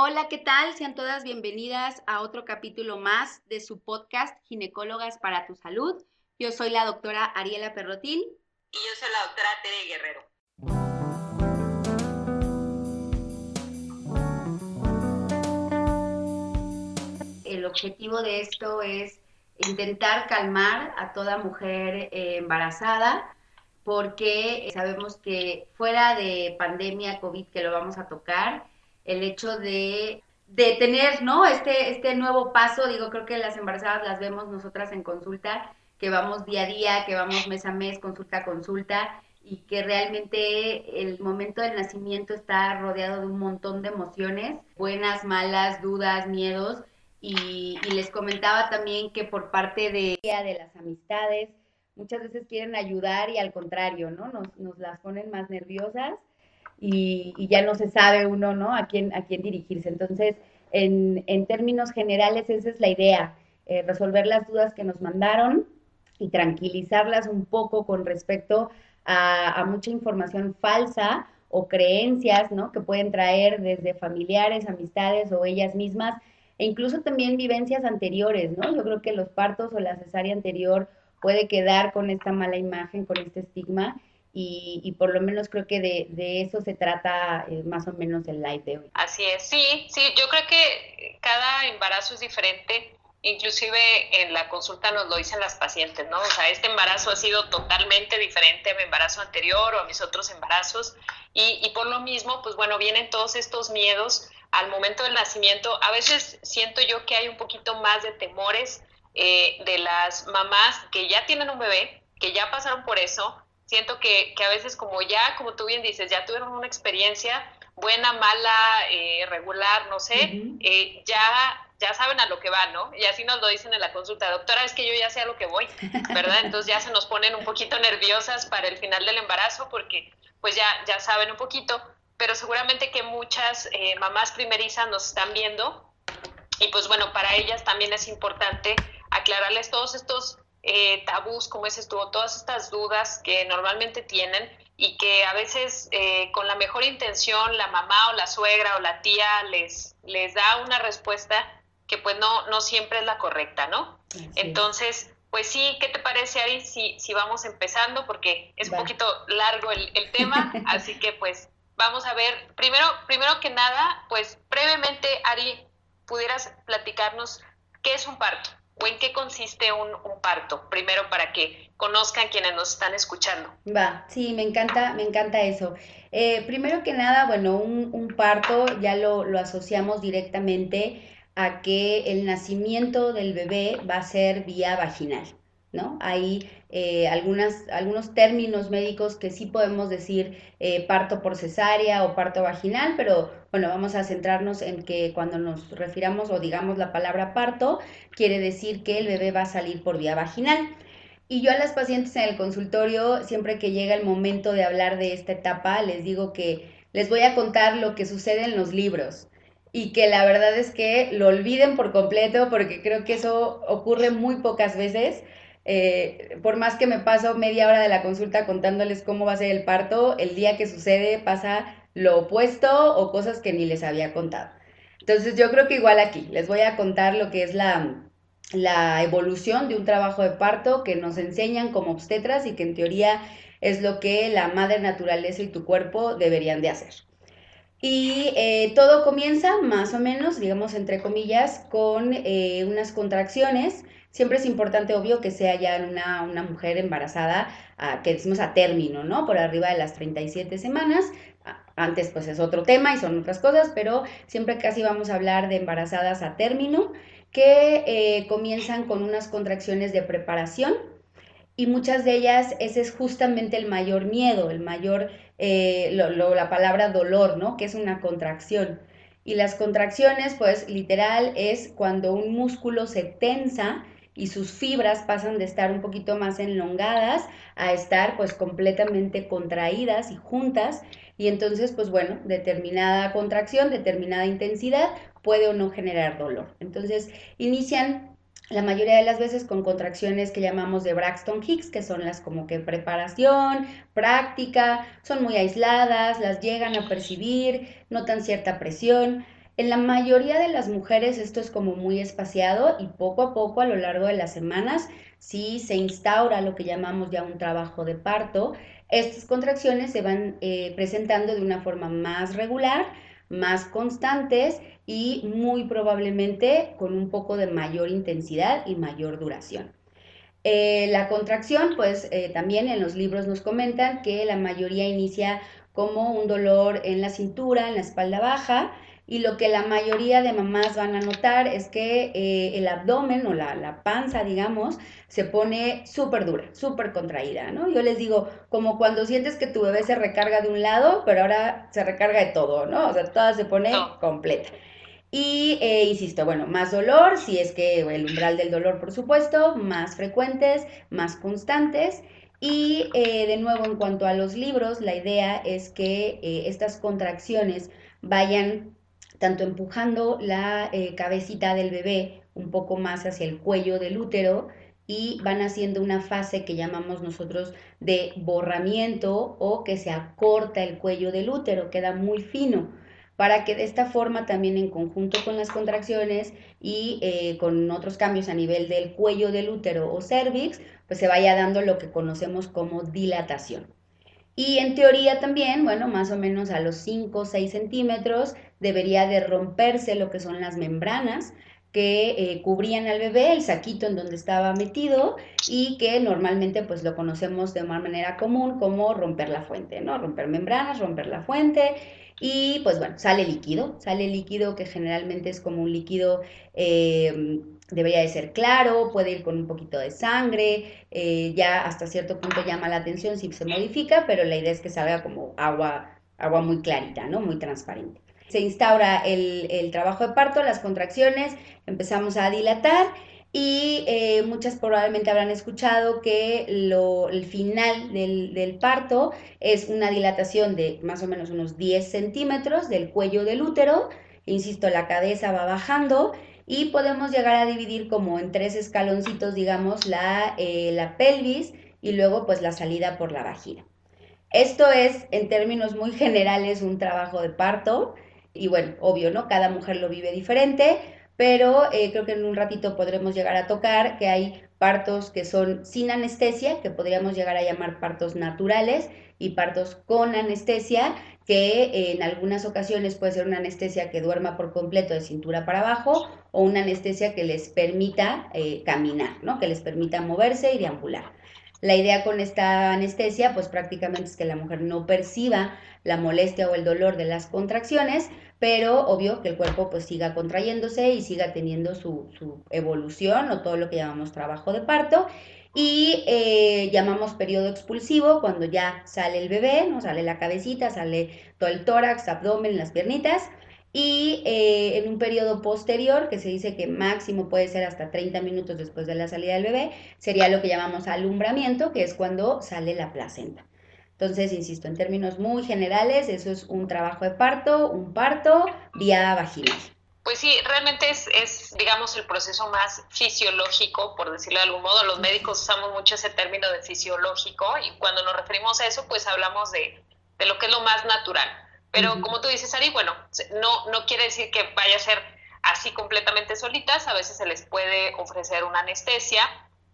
Hola, ¿qué tal? Sean todas bienvenidas a otro capítulo más de su podcast Ginecólogas para tu Salud. Yo soy la doctora Ariela Perrotín. Y yo soy la doctora Tere Guerrero. El objetivo de esto es intentar calmar a toda mujer eh, embarazada porque sabemos que fuera de pandemia COVID que lo vamos a tocar, el hecho de, tener, ¿no? Este, este nuevo paso, digo, creo que las embarazadas las vemos nosotras en consulta, que vamos día a día, que vamos mes a mes, consulta a consulta, y que realmente el momento del nacimiento está rodeado de un montón de emociones, buenas, malas, dudas, miedos, y, les comentaba también que por parte de, de las amistades, muchas veces quieren ayudar y al contrario, ¿no? Nos, nos las ponen más nerviosas y, ya no se sabe uno, ¿no? A quién, a quién dirigirse. Entonces, en, en términos generales, esa es la idea, eh, resolver las dudas que nos mandaron y tranquilizarlas un poco con respecto a, a, mucha información falsa o creencias, ¿no? Que pueden traer desde familiares, amistades o ellas mismas, e incluso también vivencias anteriores, ¿no? Yo creo que los partos o la cesárea anterior puede quedar con esta mala imagen, con este estigma, y, por lo menos creo que de, eso se trata eh, más o menos el live de hoy. Así es, sí, sí, yo creo que cada embarazo es diferente, inclusive en la consulta nos lo dicen las pacientes, ¿no? O sea, este embarazo ha sido totalmente diferente a mi embarazo anterior o a mis otros embarazos y, y por lo mismo, pues bueno, vienen todos estos miedos al momento del nacimiento. A veces siento yo que hay un poquito más de temores eh, de las mamás que ya tienen un bebé, que ya pasaron por eso, siento que, que, a veces como ya, como tú bien dices, ya tuvieron una experiencia buena, mala, eh, regular, no sé, eh, ya ya saben a lo que van, ¿no? Y así nos lo dicen en la consulta, doctora, es que yo ya sé a lo que voy, ¿verdad? Entonces ya se nos ponen un poquito nerviosas para el final del embarazo porque pues ya, ya saben un poquito, pero seguramente que muchas eh, mamás primerizas nos están viendo y pues bueno, para ellas también es importante aclararles todos estos eh, tabús, como dices tú, todas estas dudas que normalmente tienen y que a veces eh, con la mejor intención la mamá o la suegra o la tía les, les da una respuesta que pues no, no siempre es la correcta, ¿no? Entonces, pues sí, ¿qué te parece, Ari, si, si vamos empezando? Porque es un poquito largo el, el tema, así que pues vamos a ver, primero, primero que nada, pues brevemente, Ari, pudieras platicarnos qué es un parto o en qué consiste un, parto, primero para que conozcan quienes nos están escuchando. Va, sí, me encanta, me encanta eso. Eh, primero que nada, bueno, un, parto ya lo, lo, asociamos directamente a que el nacimiento del bebé va a ser vía vaginal, ¿no? Hay eh, algunos términos médicos que sí podemos decir eh, parto por cesárea o parto vaginal, pero bueno, vamos a centrarnos en que cuando nos refiramos o digamos la palabra parto, quiere decir que el bebé va a salir por vía vaginal. Y yo a las pacientes en el consultorio, siempre que llega el momento de hablar de esta etapa, les digo que les voy a contar lo que sucede en los libros y que la verdad es que lo olviden por completo porque creo que eso ocurre muy pocas veces eh, por más que me paso media hora de la consulta contándoles cómo va a ser el parto, el día que sucede pasa lo opuesto o cosas que ni les había contado. Entonces yo creo que igual aquí les voy a contar lo que es la, la evolución de un trabajo de parto que nos enseñan como obstetras y que en teoría es lo que la madre naturaleza y tu cuerpo deberían de hacer. Y eh, todo comienza más o menos, digamos entre comillas, con eh, unas contracciones Siempre es importante, obvio, que sea ya una, una mujer embarazada, que decimos a término, ¿no? Por arriba de las 37 semanas. Antes, pues es otro tema y son otras cosas, pero siempre casi vamos a hablar de embarazadas a término, que eh, comienzan con unas contracciones de preparación y muchas de ellas ese es justamente el mayor miedo, el mayor, eh, la palabra dolor, ¿no? Que es una contracción. Y las contracciones, pues literal, es cuando un músculo se tensa y sus fibras pasan de estar un poquito más enlongadas a estar pues completamente contraídas y juntas y entonces pues bueno, determinada contracción, determinada intensidad puede o no generar dolor. Entonces inician la mayoría de las veces con contracciones que llamamos de Braxton Hicks, que son las como que preparación, práctica, son muy aisladas, las llegan a percibir, notan cierta presión, En la mayoría de las mujeres esto es como muy espaciado y poco a poco a lo largo de las semanas si se instaura lo que llamamos ya un trabajo de parto, estas contracciones se van eh, presentando de una forma más regular, más constantes y muy probablemente con un poco de mayor intensidad y mayor duración. Eh, la contracción, pues eh, también en los libros nos comentan que la mayoría inicia como un dolor en la cintura, en la espalda baja, y lo que la mayoría de mamás van a notar es que eh, el abdomen o la, panza, digamos, se pone súper dura, súper contraída, ¿no? Yo les digo, como cuando sientes que tu bebé se recarga de un lado, pero ahora se recarga de todo, ¿no? O sea, toda se pone completa. Y, eh, insisto, bueno, más dolor, si es que el umbral del dolor, por supuesto, más frecuentes, más constantes. Y eh, de nuevo, en cuanto a los libros, la idea es que estas contracciones vayan tanto empujando la eh, cabecita del bebé un poco más hacia el cuello del útero y van haciendo una fase que llamamos nosotros de borramiento o que se acorta el cuello del útero, queda muy fino, para que de esta forma también en conjunto con las contracciones y eh, con otros cambios a nivel del cuello del útero o cervix, pues se vaya dando lo que conocemos como dilatación. Y en teoría también, bueno, más o menos a los 5 o 6 centímetros debería de romperse lo que son las membranas que eh, cubrían al bebé, el saquito en donde estaba metido y que normalmente pues lo conocemos de una manera común como romper la fuente, ¿no? Romper membranas, romper la fuente y pues bueno, sale líquido, sale líquido que generalmente es como un líquido... Eh, debería de ser claro, puede ir con un poquito de sangre, eh, ya hasta cierto punto llama la atención si se modifica, pero la idea es que salga como agua, agua muy clarita, ¿no? Muy transparente. Se instaura el, trabajo de parto, las contracciones, empezamos a dilatar y eh, muchas probablemente habrán escuchado que lo, el final del, del, parto es una dilatación de más o menos unos 10 centímetros del cuello del útero. Insisto, la cabeza va bajando y podemos llegar a dividir como en tres escaloncitos, digamos, la, eh, la pelvis y luego pues la salida por la vagina. Esto es, en términos muy generales, un trabajo de parto y bueno, obvio, ¿no? Cada mujer lo vive diferente, pero eh, creo que en un ratito podremos llegar a tocar que hay partos que son sin anestesia, que podríamos llegar a llamar partos naturales, y partos con anestesia, que en algunas ocasiones puede ser una anestesia que duerma por completo de cintura para abajo o una anestesia que les permita eh, caminar, ¿no? que les permita moverse y deambular. La idea con esta anestesia, pues prácticamente es que la mujer no perciba la molestia o el dolor de las contracciones, pero obvio que el cuerpo pues siga contrayéndose y siga teniendo su, su evolución o todo lo que llamamos trabajo de parto y eh, llamamos periodo expulsivo cuando ya sale el bebé, ¿no? Sale la cabecita, sale todo el tórax, abdomen, las piernitas. Y eh, en un periodo posterior, que se dice que máximo puede ser hasta 30 minutos después de la salida del bebé, sería lo que llamamos alumbramiento, que es cuando sale la placenta. Entonces, insisto, en términos muy generales, eso es un trabajo de parto, un parto vía vaginal. Pues sí, realmente es, es, digamos, el proceso más fisiológico, por decirlo de algún modo. Los médicos usamos mucho ese término de fisiológico y cuando nos referimos a eso, pues hablamos de, de lo que es lo más natural. Pero como tú dices, Ari, bueno, no, no quiere decir que vaya a ser así completamente solitas, a veces se les puede ofrecer una anestesia.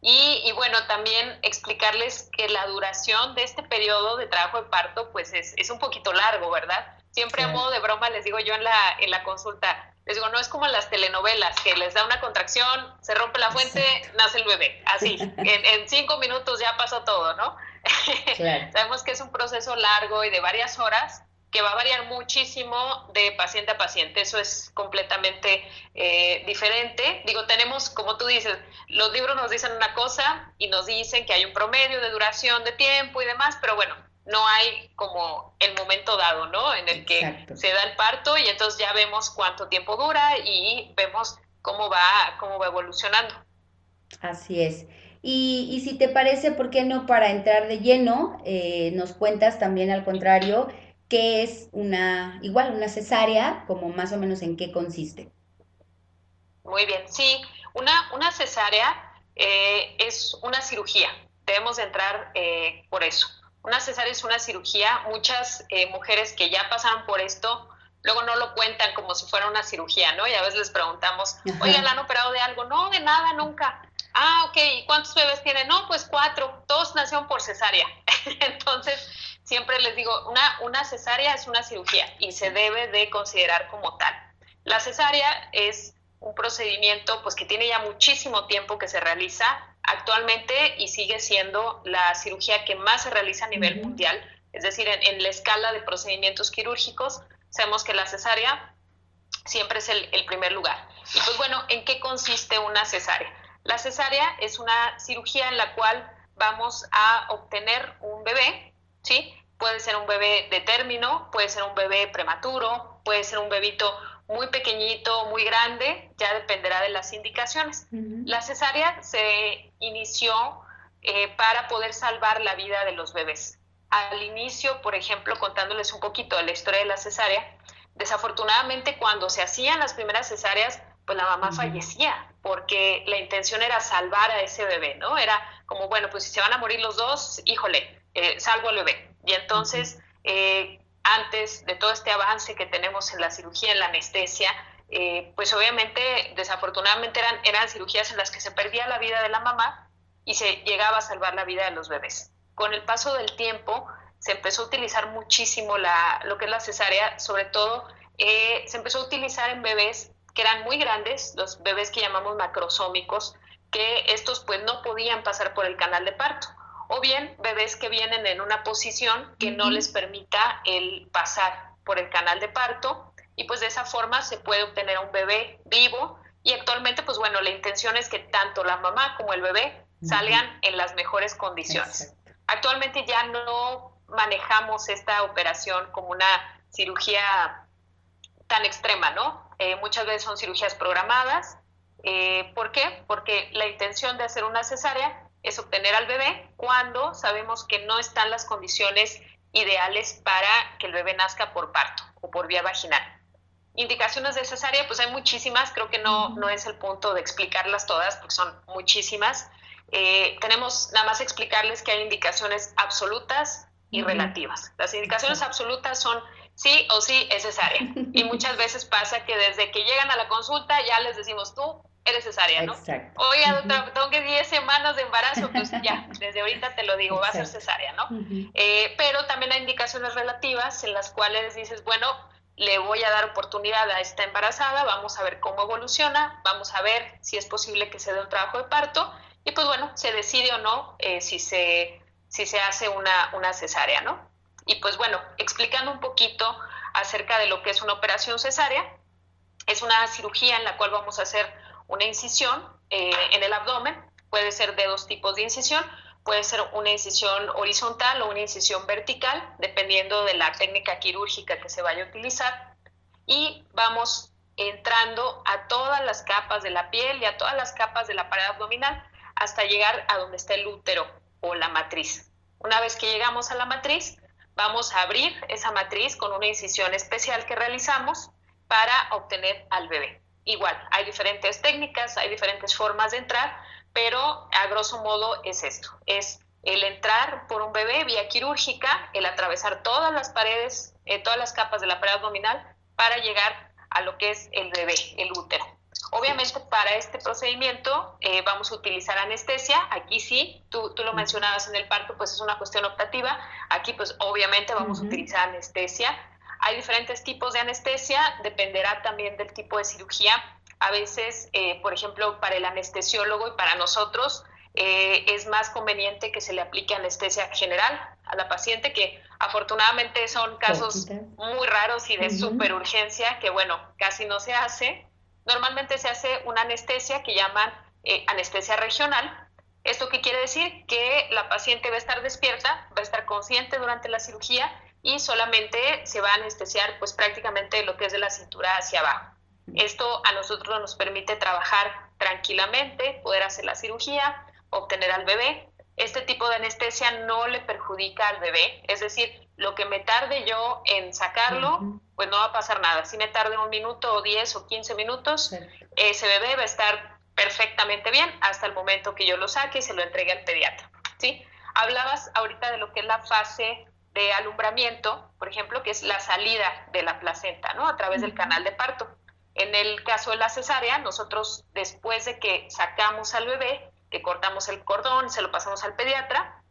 Y, y bueno, también explicarles que la duración de este periodo de trabajo de parto, pues es, es un poquito largo, ¿verdad? Siempre a modo de broma les digo yo en la, en la consulta, les digo, no es como en las telenovelas, que les da una contracción, se rompe la fuente, nace el bebé. Así, en, cinco minutos ya pasó todo, ¿no? Sabemos que es un proceso largo y de varias horas que va a variar muchísimo de paciente a paciente. Eso es completamente eh, diferente. Digo, tenemos, como tú dices, los libros nos dicen una cosa y nos dicen que hay un promedio de duración de tiempo y demás, pero bueno, no hay como el momento dado, ¿no? En el que se da el parto y entonces ya vemos cuánto tiempo dura y vemos cómo va, cómo va evolucionando. Así es. Y, y si te parece, ¿por qué no para entrar de lleno eh, nos cuentas también al contrario qué es una, igual una cesárea, como más o menos en qué consiste? Muy bien, sí, una, una cesárea eh, es una cirugía, debemos entrar eh, por eso. Una cesárea es una cirugía. Muchas eh, mujeres que ya pasaron por esto luego no lo cuentan como si fuera una cirugía, ¿no? Y a veces les preguntamos, oye, ¿la han operado de algo? No, de nada, nunca. Ah, ok, ¿y cuántos bebés tienen? No, pues cuatro, todos nacieron por cesárea. Entonces, siempre les digo, una, una cesárea es una cirugía y se debe de considerar como tal. La cesárea es un procedimiento pues que tiene ya muchísimo tiempo que se realiza actualmente y sigue siendo la cirugía que más se realiza a nivel mundial, es decir, en, la escala de procedimientos quirúrgicos, sabemos que la cesárea siempre es el, el primer lugar. Y pues bueno, ¿en qué consiste una cesárea? La cesárea es una cirugía en la cual vamos a obtener un bebé, ¿sí? Puede ser un bebé de término, puede ser un bebé prematuro, puede ser un bebito muy pequeñito, muy grande, ya dependerá de las indicaciones. La cesárea se inició eh, para poder salvar la vida de los bebés. Al inicio, por ejemplo, contándoles un poquito de la historia de la cesárea, desafortunadamente cuando se hacían las primeras cesáreas, pues la mamá fallecía, porque la intención era salvar a ese bebé, ¿no? Era como, bueno, pues si se van a morir los dos, híjole, eh, salvo al bebé. Y entonces, eh, antes de todo este avance que tenemos en la cirugía, en la anestesia, eh, pues obviamente, desafortunadamente eran, eran cirugías en las que se perdía la vida de la mamá y se llegaba a salvar la vida de los bebés. Con el paso del tiempo se empezó a utilizar muchísimo la, lo que es la cesárea, sobre todo eh, se empezó a utilizar en bebés que eran muy grandes, los bebés que llamamos macrosómicos, que estos pues no podían pasar por el canal de parto o bien bebés que vienen en una posición que no les permita el pasar por el canal de parto y pues de esa forma se puede obtener un bebé vivo y actualmente pues bueno, la intención es que tanto la mamá como el bebé salgan en las mejores condiciones. Actualmente ya no manejamos esta operación como una cirugía tan extrema, ¿no? Eh, muchas veces son cirugías programadas. Eh, ¿Por qué? Porque la intención de hacer una cesárea es obtener al bebé cuando sabemos que no están las condiciones ideales para que el bebé nazca por parto o por vía vaginal. Indicaciones de cesárea, pues hay muchísimas, creo que no, no es el punto de explicarlas todas, porque son muchísimas. Eh, tenemos nada más explicarles que hay indicaciones absolutas y relativas. Las indicaciones absolutas son sí o sí es cesárea. Y muchas veces pasa que desde que llegan a la consulta ya les decimos tú eres cesárea, ¿no? Exacto. Oye, doctora, tengo que 10 semanas de embarazo, pues ya, desde ahorita te lo digo, va a ser cesárea, ¿no? Eh, pero también hay indicaciones relativas en las cuales dices, bueno, le voy a dar oportunidad a esta embarazada, vamos a ver cómo evoluciona, vamos a ver si es posible que se dé un trabajo de parto y pues bueno, se decide o no eh, si, se, si se hace una, una cesárea, ¿no? Y pues bueno, explicando un poquito acerca de lo que es una operación cesárea, es una cirugía en la cual vamos a hacer una incisión eh, en el abdomen, puede ser de dos tipos de incisión, puede ser una incisión horizontal o una incisión vertical, dependiendo de la técnica quirúrgica que se vaya a utilizar. Y vamos entrando a todas las capas de la piel y a todas las capas de la pared abdominal hasta llegar a donde está el útero o la matriz. Una vez que llegamos a la matriz, vamos a abrir esa matriz con una incisión especial que realizamos para obtener al bebé. Igual, hay diferentes técnicas, hay diferentes formas de entrar, pero a grosso modo es esto, es el entrar por un bebé vía quirúrgica, el atravesar todas las paredes, eh, todas las capas de la pared abdominal para llegar a lo que es el bebé, el útero. Obviamente para este procedimiento eh, vamos a utilizar anestesia, aquí sí, tú, tú, lo mencionabas en el parto, pues es una cuestión optativa, aquí pues obviamente vamos a utilizar anestesia, hay diferentes tipos de anestesia, dependerá también del tipo de cirugía. A veces, eh, por ejemplo, para el anestesiólogo y para nosotros, eh, es más conveniente que se le aplique anestesia general a la paciente, que afortunadamente son casos muy raros y de super urgencia, que bueno, casi no se hace. Normalmente se hace una anestesia que llaman eh, anestesia regional. ¿Esto qué quiere decir? Que la paciente va a estar despierta, va a estar consciente durante la cirugía y solamente se va a anestesiar pues prácticamente lo que es de la cintura hacia abajo. Esto a nosotros nos permite trabajar tranquilamente, poder hacer la cirugía, obtener al bebé. Este tipo de anestesia no le perjudica al bebé, es decir, lo que me tarde yo en sacarlo, pues no va a pasar nada. Si me tarde un minuto o 10 o 15 minutos, ese bebé va a estar perfectamente bien hasta el momento que yo lo saque y se lo entregue al pediatra. ¿sí? Hablabas ahorita de lo que es la fase de alumbramiento, por ejemplo, que es la salida de la placenta, ¿no? A través del canal de parto. En el caso de la cesárea, nosotros después de que sacamos al bebé, que cortamos el cordón, se lo pasamos al pediatra,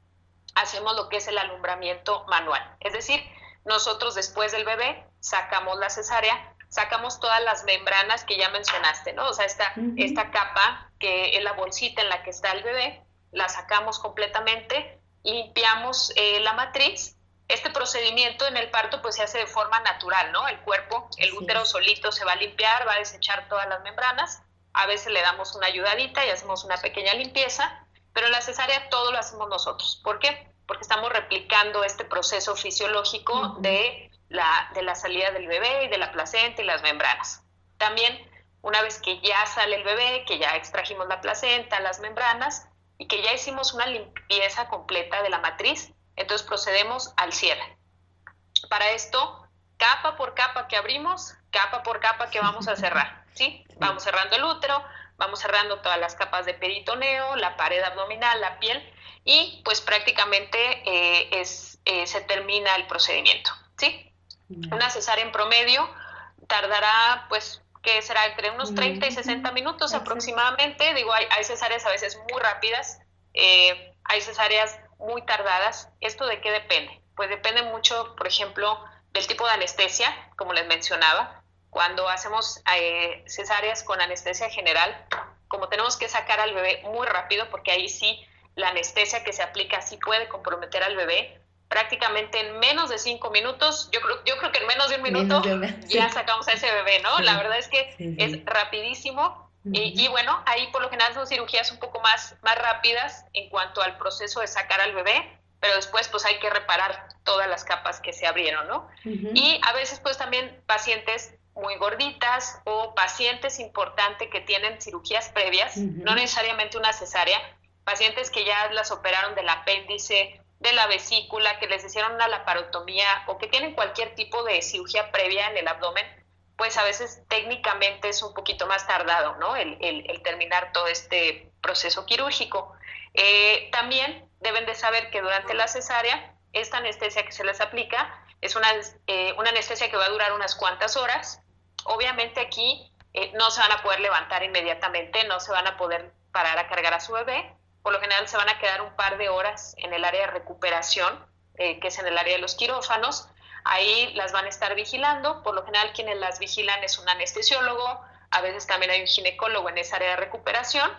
hacemos lo que es el alumbramiento manual. Es decir, nosotros después del bebé sacamos la cesárea, sacamos todas las membranas que ya mencionaste, ¿no? O sea, esta, esta capa que es la bolsita en la que está el bebé, la sacamos completamente, limpiamos eh, la matriz. Este procedimiento en el parto pues se hace de forma natural, ¿no? El cuerpo, el útero solito se va a limpiar, va a desechar todas las membranas. A veces le damos una ayudadita y hacemos una pequeña limpieza, pero en la cesárea todo lo hacemos nosotros. ¿Por qué? Porque estamos replicando este proceso fisiológico de, la, de la salida del bebé y de la placenta y las membranas. También, una vez que ya sale el bebé, que ya extrajimos la placenta, las membranas, y que ya hicimos una limpieza completa de la matriz, entonces procedemos al cierre. Para esto, capa por capa que abrimos, capa por capa que vamos a cerrar, ¿sí? Vamos cerrando el útero, vamos cerrando todas las capas de peritoneo, la pared abdominal, la piel, y pues prácticamente eh, es, eh, se termina el procedimiento, ¿sí? Una cesárea en promedio tardará pues que será entre unos 30 y 60 minutos aproximadamente. Digo, hay, hay, cesáreas a veces muy rápidas, eh, hay cesáreas muy tardadas. ¿Esto de qué depende? Pues depende mucho, por ejemplo, del tipo de anestesia, como les mencionaba. Cuando hacemos eh, cesáreas con anestesia general, como tenemos que sacar al bebé muy rápido, porque ahí sí la anestesia que se aplica sí puede comprometer al bebé, prácticamente en menos de cinco minutos, yo creo, yo creo que en menos de un minuto ya sacamos a ese bebé, ¿no? La verdad es que es rapidísimo. y, bueno, ahí por lo general son cirugías un poco más, más rápidas en cuanto al proceso de sacar al bebé, pero después pues hay que reparar todas las capas que se abrieron, ¿no? Y a veces pues también pacientes muy gorditas o pacientes importantes que tienen cirugías previas, no necesariamente una cesárea, pacientes que ya las operaron del apéndice de la vesícula, que les hicieron una laparotomía o que tienen cualquier tipo de cirugía previa en el abdomen, pues a veces técnicamente es un poquito más tardado, ¿no? El, terminar todo este proceso quirúrgico. Eh, también deben de saber que durante la cesárea, esta anestesia que se les aplica es una, eh, una anestesia que va a durar unas cuantas horas. Obviamente aquí eh, no se van a poder levantar inmediatamente, no se van a poder parar a cargar a su bebé, por lo general se van a quedar un par de horas en el área de recuperación, eh, que es en el área de los quirófanos. Ahí las van a estar vigilando. Por lo general quienes las vigilan es un anestesiólogo, a veces también hay un ginecólogo en esa área de recuperación.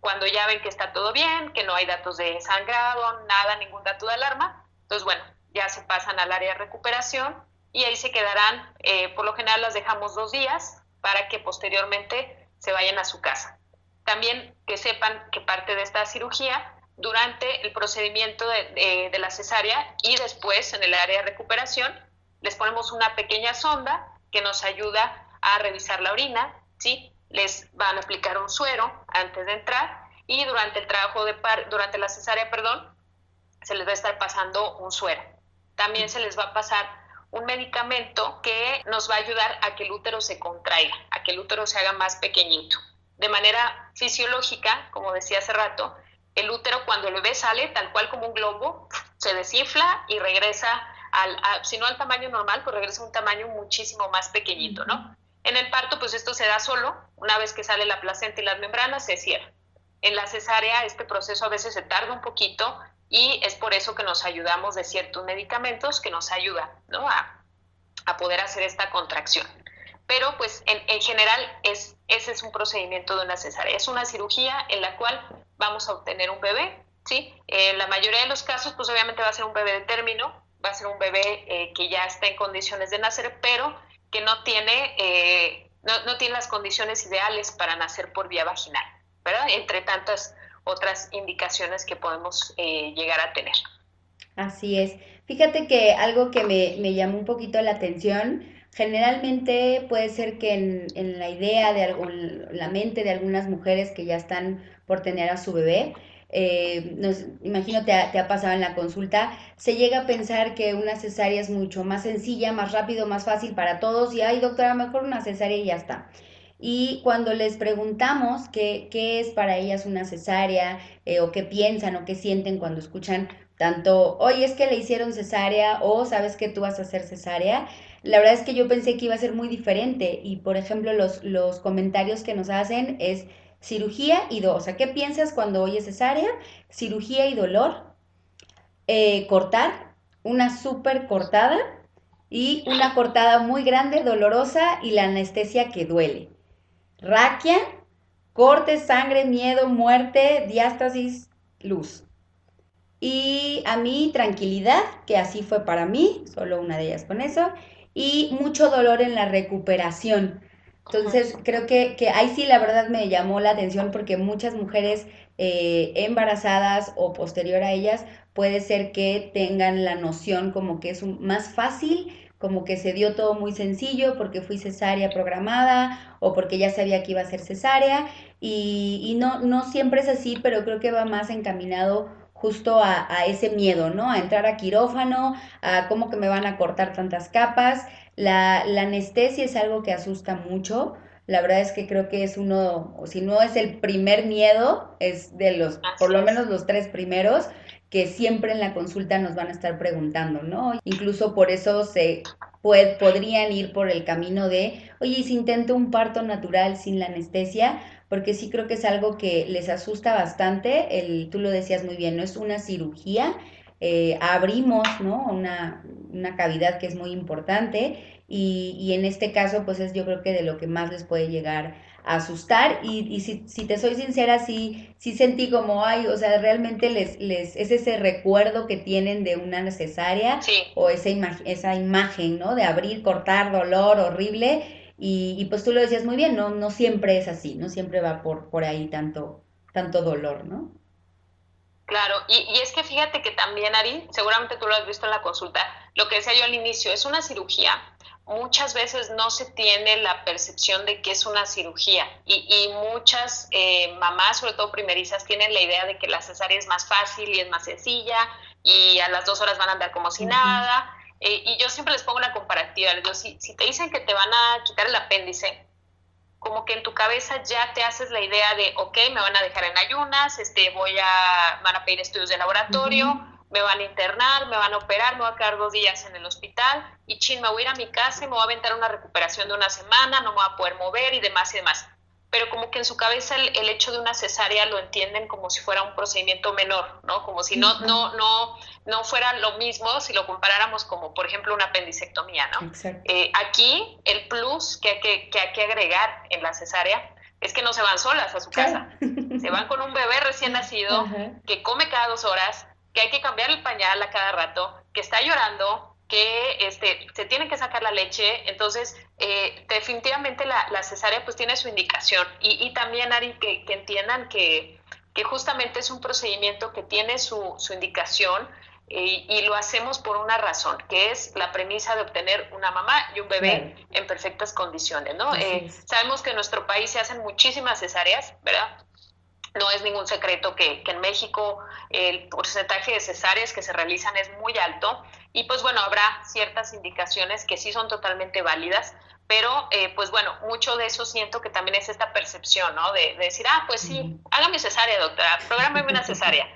Cuando ya ven que está todo bien, que no hay datos de sangrado, nada, ningún dato de alarma, entonces bueno, ya se pasan al área de recuperación y ahí se quedarán, eh, por lo general las dejamos dos días para que posteriormente se vayan a su casa. También que sepan que parte de esta cirugía, durante el procedimiento de, la cesárea y después en el área de recuperación, les ponemos una pequeña sonda que nos ayuda a revisar la orina, ¿sí? Les van a aplicar un suero antes de entrar y durante el trabajo de par, durante la cesárea, perdón, se les va a estar pasando un suero. También se les va a pasar un medicamento que nos va a ayudar a que el útero se contraiga, a que el útero se haga más pequeñito de manera fisiológica, como decía hace rato, el útero cuando el bebé sale, tal cual como un globo, se desinfla y regresa al, si no al tamaño normal, pues regresa a un tamaño muchísimo más pequeñito, ¿no? En el parto, pues esto se da solo, una vez que sale la placenta y las membranas, se cierra. En la cesárea, este proceso a veces se tarda un poquito y es por eso que nos ayudamos de ciertos medicamentos que nos ayudan, ¿no? A, a poder hacer esta contracción pero pues en, general es, ese es un procedimiento de una cesárea. Es una cirugía en la cual vamos a obtener un bebé, ¿sí? En la mayoría de los casos, pues obviamente va a ser un bebé de término, va a ser un bebé eh, que ya está en condiciones de nacer, pero que no tiene, eh, no, tiene las condiciones ideales para nacer por vía vaginal, ¿verdad? Entre tantas otras indicaciones que podemos eh, llegar a tener. Así es. Fíjate que algo que me, me llamó un poquito la atención, Generalmente puede ser que en, la idea de algún, la mente de algunas mujeres que ya están por tener a su bebé, eh, nos, imagino te ha, te ha, pasado en la consulta, se llega a pensar que una cesárea es mucho más sencilla, más rápido, más fácil para todos y, ay doctora, mejor una cesárea y ya está. Y cuando les preguntamos qué, qué es para ellas una cesárea eh, o qué piensan o qué sienten cuando escuchan tanto, oye, es que le hicieron cesárea o sabes que tú vas a hacer cesárea. La verdad es que yo pensé que iba a ser muy diferente y, por ejemplo, los, los comentarios que nos hacen es cirugía y dolor. O sea, ¿qué piensas cuando oyes cesárea? Cirugía y dolor. Eh, cortar, una súper cortada y una cortada muy grande, dolorosa y la anestesia que duele. Raquia, corte, sangre, miedo, muerte, diástasis, luz. Y a mí tranquilidad, que así fue para mí, solo una de ellas con eso, y mucho dolor en la recuperación. Entonces, creo que, que ahí sí la verdad me llamó la atención porque muchas mujeres eh, embarazadas o posterior a ellas puede ser que tengan la noción como que es más fácil, como que se dio todo muy sencillo porque fui cesárea programada o porque ya sabía que iba a ser cesárea y, y no, no siempre es así, pero creo que va más encaminado justo a, a, ese miedo, ¿no? A entrar a quirófano, a cómo que me van a cortar tantas capas. La, la anestesia es algo que asusta mucho. La verdad es que creo que es uno, o si no es el primer miedo, es de los, por lo menos los tres primeros, que siempre en la consulta nos van a estar preguntando, ¿no? Incluso por eso se podrían ir por el camino de, oye, si intento un parto natural sin la anestesia, porque sí creo que es algo que les asusta bastante, el, tú lo decías muy bien, no es una cirugía, eh, abrimos ¿no? una, una, cavidad que es muy importante y, y, en este caso pues es yo creo que de lo que más les puede llegar asustar y, y si, si, te soy sincera sí, sí sentí como ay o sea realmente les, les es ese recuerdo que tienen de una cesárea o esa, ima esa imagen ¿no? de abrir, cortar, dolor horrible y, y, pues tú lo decías muy bien, no, no siempre es así, no siempre va por, por ahí tanto, tanto dolor, ¿no? Claro, y, y, es que fíjate que también, Ari, seguramente tú lo has visto en la consulta, lo que decía yo al inicio, es una cirugía. Muchas veces no se tiene la percepción de que es una cirugía y, y muchas eh, mamás, sobre todo primerizas, tienen la idea de que la cesárea es más fácil y es más sencilla y a las dos horas van a andar como si uh -huh. nada eh, y yo siempre les pongo una comparativa, les digo, si, si te dicen que te van a quitar el apéndice, como que en tu cabeza ya te haces la idea de, ok, me van a dejar en ayunas, este, voy a, van a pedir estudios de laboratorio, uh -huh. Me van a internar, me van a operar, me voy a quedar dos días en el hospital y chin, me voy a ir a mi casa y me voy a aventar una recuperación de una semana, no me voy a poder mover y demás y demás pero como que en su cabeza el, el, hecho de una cesárea lo entienden como si fuera un procedimiento menor, ¿no? Como si no, no, no, no fuera lo mismo si lo comparáramos como, por ejemplo, una apendicectomía, ¿no? Eh, aquí el plus que hay que, que hay que agregar en la cesárea es que no se van solas a su casa, se van con un bebé recién nacido uh -huh. que come cada dos horas, que hay que cambiar el pañal a cada rato, que está llorando, que este, se tiene que sacar la leche, entonces eh, definitivamente la, la, cesárea pues tiene su indicación y, y también Ari que, que entiendan que, que, justamente es un procedimiento que tiene su, su indicación eh, y lo hacemos por una razón, que es la premisa de obtener una mamá y un bebé en perfectas condiciones, ¿no? Eh, sabemos que en nuestro país se hacen muchísimas cesáreas, ¿verdad? No es ningún secreto que, que, en México el porcentaje de cesáreas que se realizan es muy alto y pues bueno, habrá ciertas indicaciones que sí son totalmente válidas, pero eh, pues bueno, mucho de eso siento que también es esta percepción, ¿no? De, de decir, ah, pues sí, hágame cesárea, doctora, prográmeme una cesárea.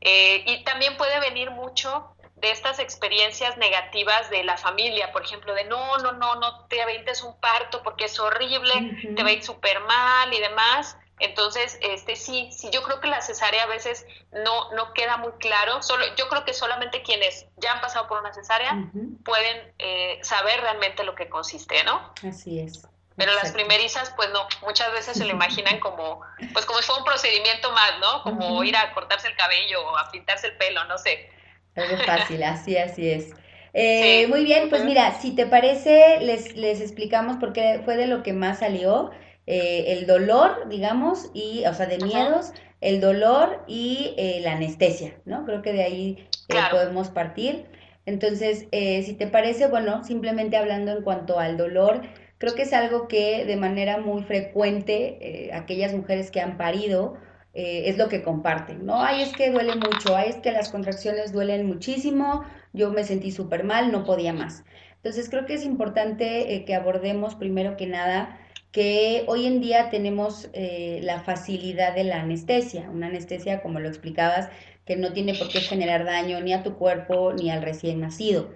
Eh, y también puede venir mucho de estas experiencias negativas de la familia, por ejemplo, de no, no, no, no te aventes un parto porque es horrible, uh -huh. te va a ir súper mal y demás. Entonces, este sí, sí, yo creo que la cesárea a veces no, no queda muy claro. Solo, yo creo que solamente quienes ya han pasado por una cesárea uh -huh. pueden eh, saber realmente lo que consiste, ¿no? Así es. Pero Exacto. las primerizas, pues no, muchas veces se lo imaginan como, pues como si fuera un procedimiento más, ¿no? Como uh -huh. ir a cortarse el cabello o a pintarse el pelo, no sé. Algo fácil, así, así es. Eh, sí. Muy bien, pues mira, si te parece, les, les explicamos por qué fue de lo que más salió eh, el dolor, digamos, y, o sea, de miedos, el dolor y eh, la anestesia, ¿no? Creo que de ahí eh, claro. podemos partir. Entonces, si te parece, bueno, simplemente hablando en cuanto al dolor, creo que es algo que de manera muy frecuente aquellas mujeres que han parido, eh, es lo que comparten, ¿no? Ay, es que duele mucho, ay, es que las contracciones duelen muchísimo, yo me sentí súper mal, no podía más. Entonces, creo que es importante eh, que abordemos primero que nada que hoy en día tenemos eh, la facilidad de la anestesia, una anestesia, como lo explicabas, que no tiene por qué generar daño ni a tu cuerpo ni al recién nacido.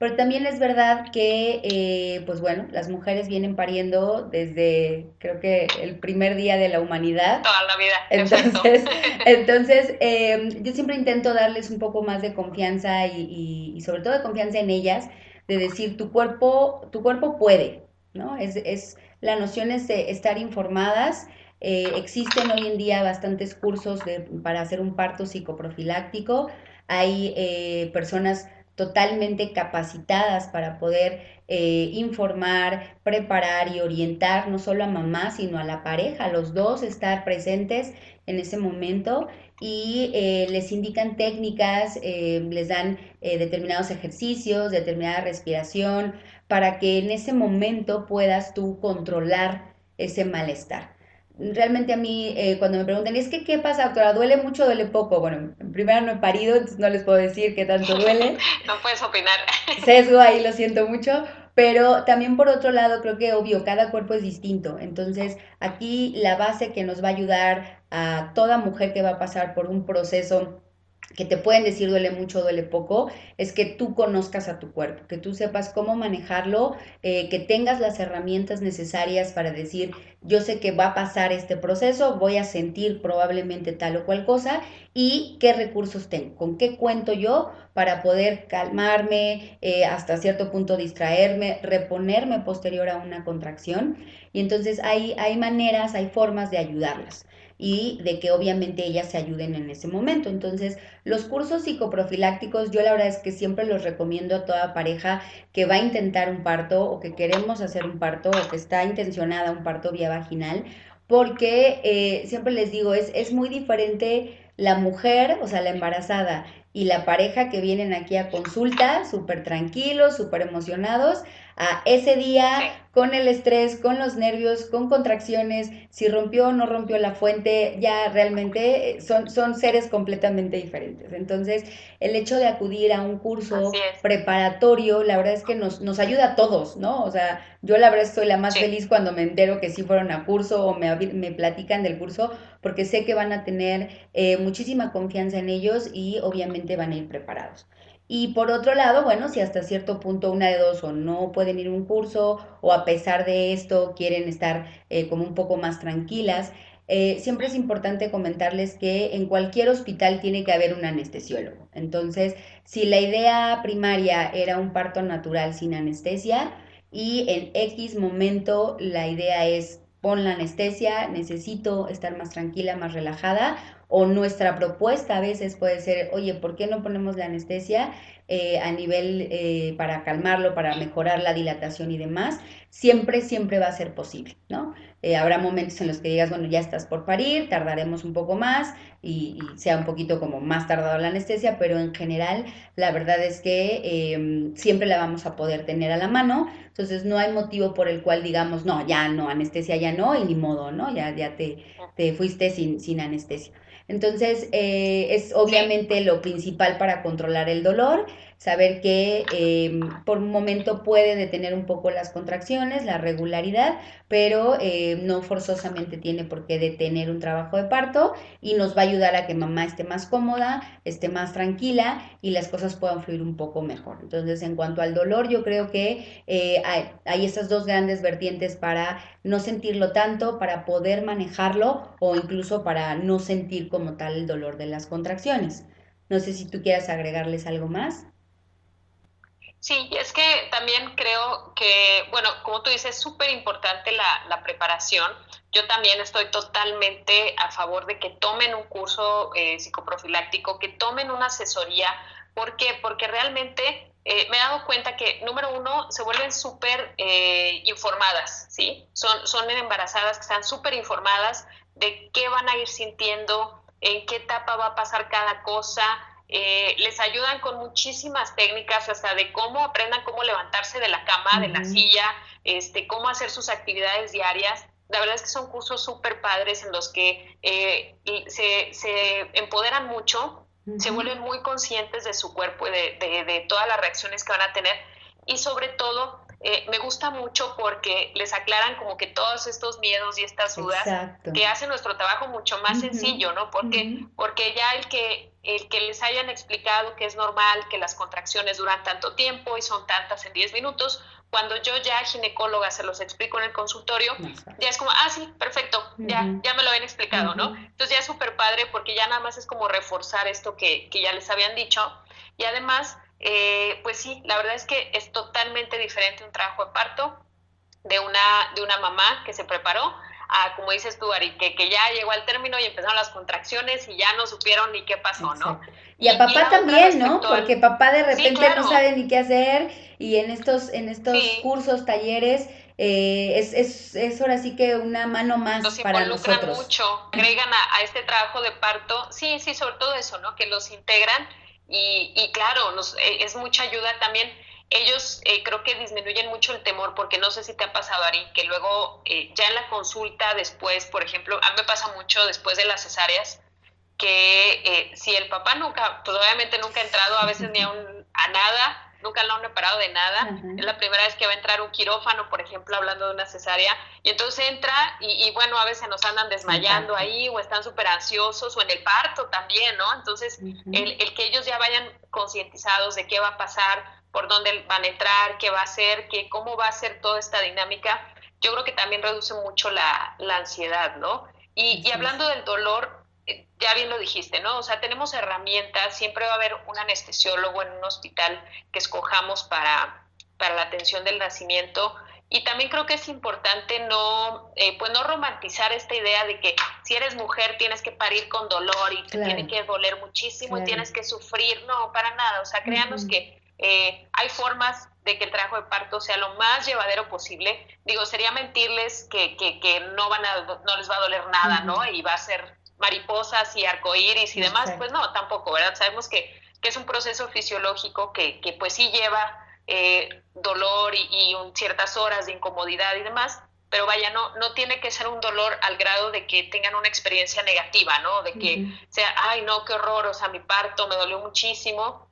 Pero también es verdad que, eh, pues bueno, las mujeres vienen pariendo desde, creo que el primer día de la humanidad. Toda la vida. Entonces, entonces em, yo siempre intento darles un poco más de confianza y, y, sobre todo de confianza en ellas, de decir, tu cuerpo, tu cuerpo puede, ¿no? Es, es, la noción es de estar informadas. Eh, existen hoy en día bastantes cursos para hacer un parto psicoprofiláctico. Hay eh, personas totalmente capacitadas para poder eh, informar, preparar y orientar no solo a mamá, sino a la pareja, a los dos estar presentes en ese momento y les indican técnicas, les dan determinados ejercicios, determinada respiración, para que en ese momento puedas tú controlar ese malestar realmente a mí, eh, cuando me preguntan, es que, ¿qué pasa, doctora? ¿Duele mucho duele poco? Bueno, primero no he parido, entonces no les puedo decir qué tanto duele. no puedes opinar. Sesgo ahí, lo siento mucho. Pero también por otro lado, creo que obvio, cada cuerpo es distinto. Entonces, aquí la base que nos va a ayudar a toda mujer que va a pasar por un proceso que te pueden decir duele mucho, duele poco, es que tú conozcas a tu cuerpo, que tú sepas cómo manejarlo, eh, que tengas las herramientas necesarias para decir, yo sé que va a pasar este proceso, voy a sentir probablemente tal o cual cosa y qué recursos tengo, con qué cuento yo para poder calmarme, eh, hasta cierto punto distraerme, reponerme posterior a una contracción. Y entonces hay, hay maneras, hay formas de ayudarlas y de que obviamente ellas se ayuden en ese momento. Entonces, los cursos psicoprofilácticos yo la verdad es que siempre los recomiendo a toda pareja que va a intentar un parto o que queremos hacer un parto o que está intencionada un parto vía vaginal, porque eh, siempre les digo, es, es muy diferente la mujer, o sea, la embarazada y la pareja que vienen aquí a consulta, súper tranquilos, súper emocionados, a ese día con el estrés, con los nervios, con contracciones, si rompió o no rompió la fuente, ya realmente eh, son, son seres completamente diferentes. Entonces, el hecho de acudir a un curso preparatorio, la verdad es que nos, nos ayuda a todos, ¿no? O sea, yo la verdad soy la más feliz cuando me entero que sí fueron a curso o me, me platican del curso, porque sé que van a tener eh, muchísima confianza en ellos y obviamente van a ir preparados. Y por otro lado, bueno, si hasta cierto punto una de dos o no pueden ir a un curso o a pesar de esto quieren estar eh, como un poco más tranquilas, eh, siempre es importante comentarles que en cualquier hospital tiene que haber un anestesiólogo. Entonces, si la idea primaria era un parto natural sin anestesia y en X momento la idea es pon la anestesia, necesito estar más tranquila, más relajada, o nuestra propuesta a veces puede ser, oye, ¿por qué no ponemos la anestesia eh, a nivel eh, para calmarlo, para mejorar la dilatación y demás? Siempre, siempre va a ser posible, ¿no? Eh, habrá momentos en los que digas, bueno, ya estás por parir, tardaremos un poco más y, sea un poquito como más tardado la anestesia, pero en general la verdad es que em, siempre la vamos a poder tener a la mano, entonces no hay motivo por el cual digamos, no, ya no, anestesia ya no y ni modo, ¿no? Ya, ya te, te fuiste sin, sin anestesia. Entonces, eh, es obviamente lo principal para controlar el dolor saber que em, por un momento puede detener un poco las contracciones, la regularidad, pero eh, no forzosamente tiene por qué detener un trabajo de parto y nos va a ayudar a que mamá esté más cómoda, esté más tranquila y las cosas puedan fluir un poco mejor. Entonces, en cuanto al dolor, yo creo que eh, hay, hay estas dos grandes vertientes para no sentirlo tanto, para poder manejarlo o incluso para no sentir como tal el dolor de las contracciones. No sé si tú quieras agregarles algo más. Sí, es que también creo que, bueno, como tú dices, es súper importante la, la, preparación. Yo también estoy totalmente a favor de que tomen un curso eh, psicoprofiláctico, que tomen una asesoría. ¿Por qué? Porque realmente eh, me he dado cuenta que, número uno, se vuelven súper eh, informadas, ¿sí? Son, son embarazadas que están súper informadas de qué van a ir sintiendo, en qué etapa va a pasar cada cosa, eh, les ayudan con muchísimas técnicas, hasta de cómo aprendan cómo levantarse de la cama, de la silla, este, cómo hacer sus actividades diarias. La verdad es que son cursos súper padres en los que eh, se, empoderan mucho, se vuelven muy conscientes de su cuerpo y de, de, todas las reacciones que van a tener. Y sobre todo eh, me gusta mucho porque les aclaran como que todos estos miedos y estas dudas que hacen nuestro trabajo mucho más sencillo, ¿no? Porque, porque ya el que, el que les hayan explicado que es normal que las contracciones duran tanto tiempo y son tantas en 10 minutos, cuando yo ya ginecóloga se los explico en el consultorio, ya es como, ah, sí, perfecto, ya, ya me lo habían explicado, ¿no? Entonces ya es súper padre porque ya nada más es como reforzar esto que, que ya les habían dicho. Y además eh, pues sí, la verdad es que es totalmente diferente un trabajo de parto de una, de una mamá que se preparó a, como dices tú, Ari, que, que ya llegó al término y empezaron las contracciones y ya no supieron ni qué pasó, ¿no? Y a papá también, ¿no? Porque papá de repente no sabe ni qué hacer y en estos, en estos cursos, talleres, eh, es, es, es, ahora sí que una mano más los para nosotros. mucho, agregan a, a, este trabajo de parto, sí, sí, sobre todo eso, ¿no? Que los integran y, claro, nos, eh, es mucha ayuda también. Ellos eh, creo que disminuyen mucho el temor, porque no sé si te ha pasado, Ari, que luego eh, ya en la consulta después, por ejemplo, a mí me pasa mucho después de las cesáreas, que si el papá nunca, pues obviamente nunca ha entrado a veces ni a, un, a nada, nunca lo han reparado de nada. Es la primera vez que va a entrar un quirófano, por ejemplo, hablando de una cesárea. Y entonces entra y, bueno, a veces nos andan desmayando ahí o están súper ansiosos o en el parto también, ¿no? Entonces, el, el, que ellos ya vayan concientizados de qué va a pasar, por dónde van a entrar, qué va a hacer, qué, cómo va a ser toda esta dinámica, yo creo que también reduce mucho la, la ansiedad, ¿no? Y, y hablando del dolor, ya bien lo dijiste, ¿no? O sea, tenemos herramientas, siempre va a haber un anestesiólogo en un hospital que escojamos para, para la atención del nacimiento. Y también creo que es importante no, eh, pues no romantizar esta idea de que si eres mujer tienes que parir con dolor y te tiene que doler muchísimo y tienes que sufrir. No, para nada. O sea, créanos que eh, hay formas de que el trabajo de parto sea lo más llevadero posible. Digo, sería mentirles que, que, que no, van a, no les va a doler nada, ¿no? Y va a ser mariposas y arcoíris y demás, pues no, tampoco, ¿verdad? Sabemos que, que es un proceso fisiológico que, que pues sí lleva eh, dolor y, ciertas horas de incomodidad y demás, pero vaya, no, no tiene que ser un dolor al grado de que tengan una experiencia negativa, ¿no? De que sea, ay, no, qué horror, o sea, mi parto me dolió muchísimo.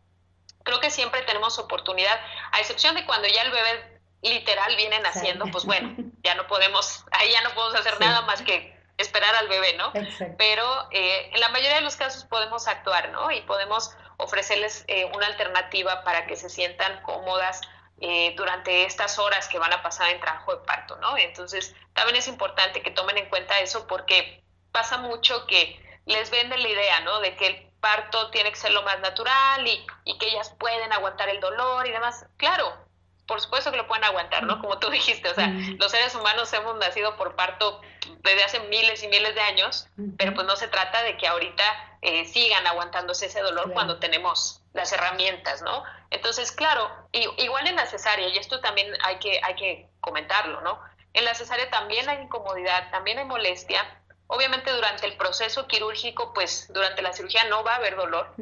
Creo que siempre tenemos oportunidad, a excepción de cuando ya el bebé literal viene naciendo, pues bueno, ya no podemos, ahí ya no podemos hacer nada más que esperar al bebé, ¿no? Pero eh, en la mayoría de los casos podemos actuar, ¿no? Y podemos ofrecerles eh, una alternativa para que se sientan cómodas eh, durante estas horas que van a pasar en trabajo de parto, ¿no? Entonces, también es importante que tomen en cuenta eso porque pasa mucho que les venden la idea, ¿no? De que el parto tiene que ser lo más natural y, y que ellas pueden aguantar el dolor y demás. Claro, por supuesto que lo pueden aguantar, ¿no? Como tú dijiste, o sea, los seres humanos hemos nacido por parto desde hace miles y miles de años, pero pues no se trata de que ahorita eh, sigan aguantándose ese dolor cuando tenemos las herramientas, ¿no? Entonces, claro, igual en la cesárea, y esto también hay que, hay que comentarlo, ¿no? En la cesárea también hay incomodidad, también hay molestia. Obviamente durante el proceso quirúrgico, pues durante la cirugía no va a haber dolor,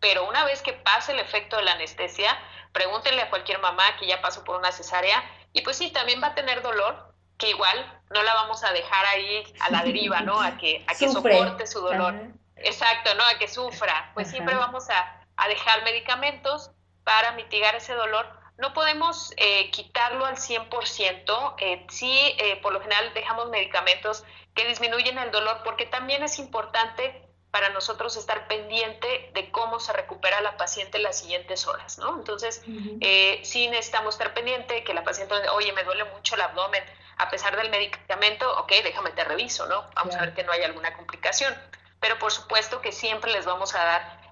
pero una vez que pase el efecto de la anestesia, pregúntenle a cualquier mamá que ya pasó por una cesárea y pues sí, también va a tener dolor, que igual no la vamos a dejar ahí a la deriva, ¿no? A que, a que soporte su dolor. Exacto, ¿no? A que sufra. Pues siempre vamos a, a, dejar medicamentos para mitigar ese dolor. No podemos eh, quitarlo al 100%, eh, sí, eh, por lo general dejamos medicamentos que disminuyen el dolor porque también es importante para nosotros estar pendiente de cómo se recupera la paciente en las siguientes horas, ¿no? Entonces, eh, sí necesitamos estar pendiente que la paciente, oye, me duele mucho el abdomen, a pesar del medicamento, ok, déjame te reviso, ¿no? Vamos a ver que no hay alguna complicación. Pero por supuesto que siempre les vamos a dar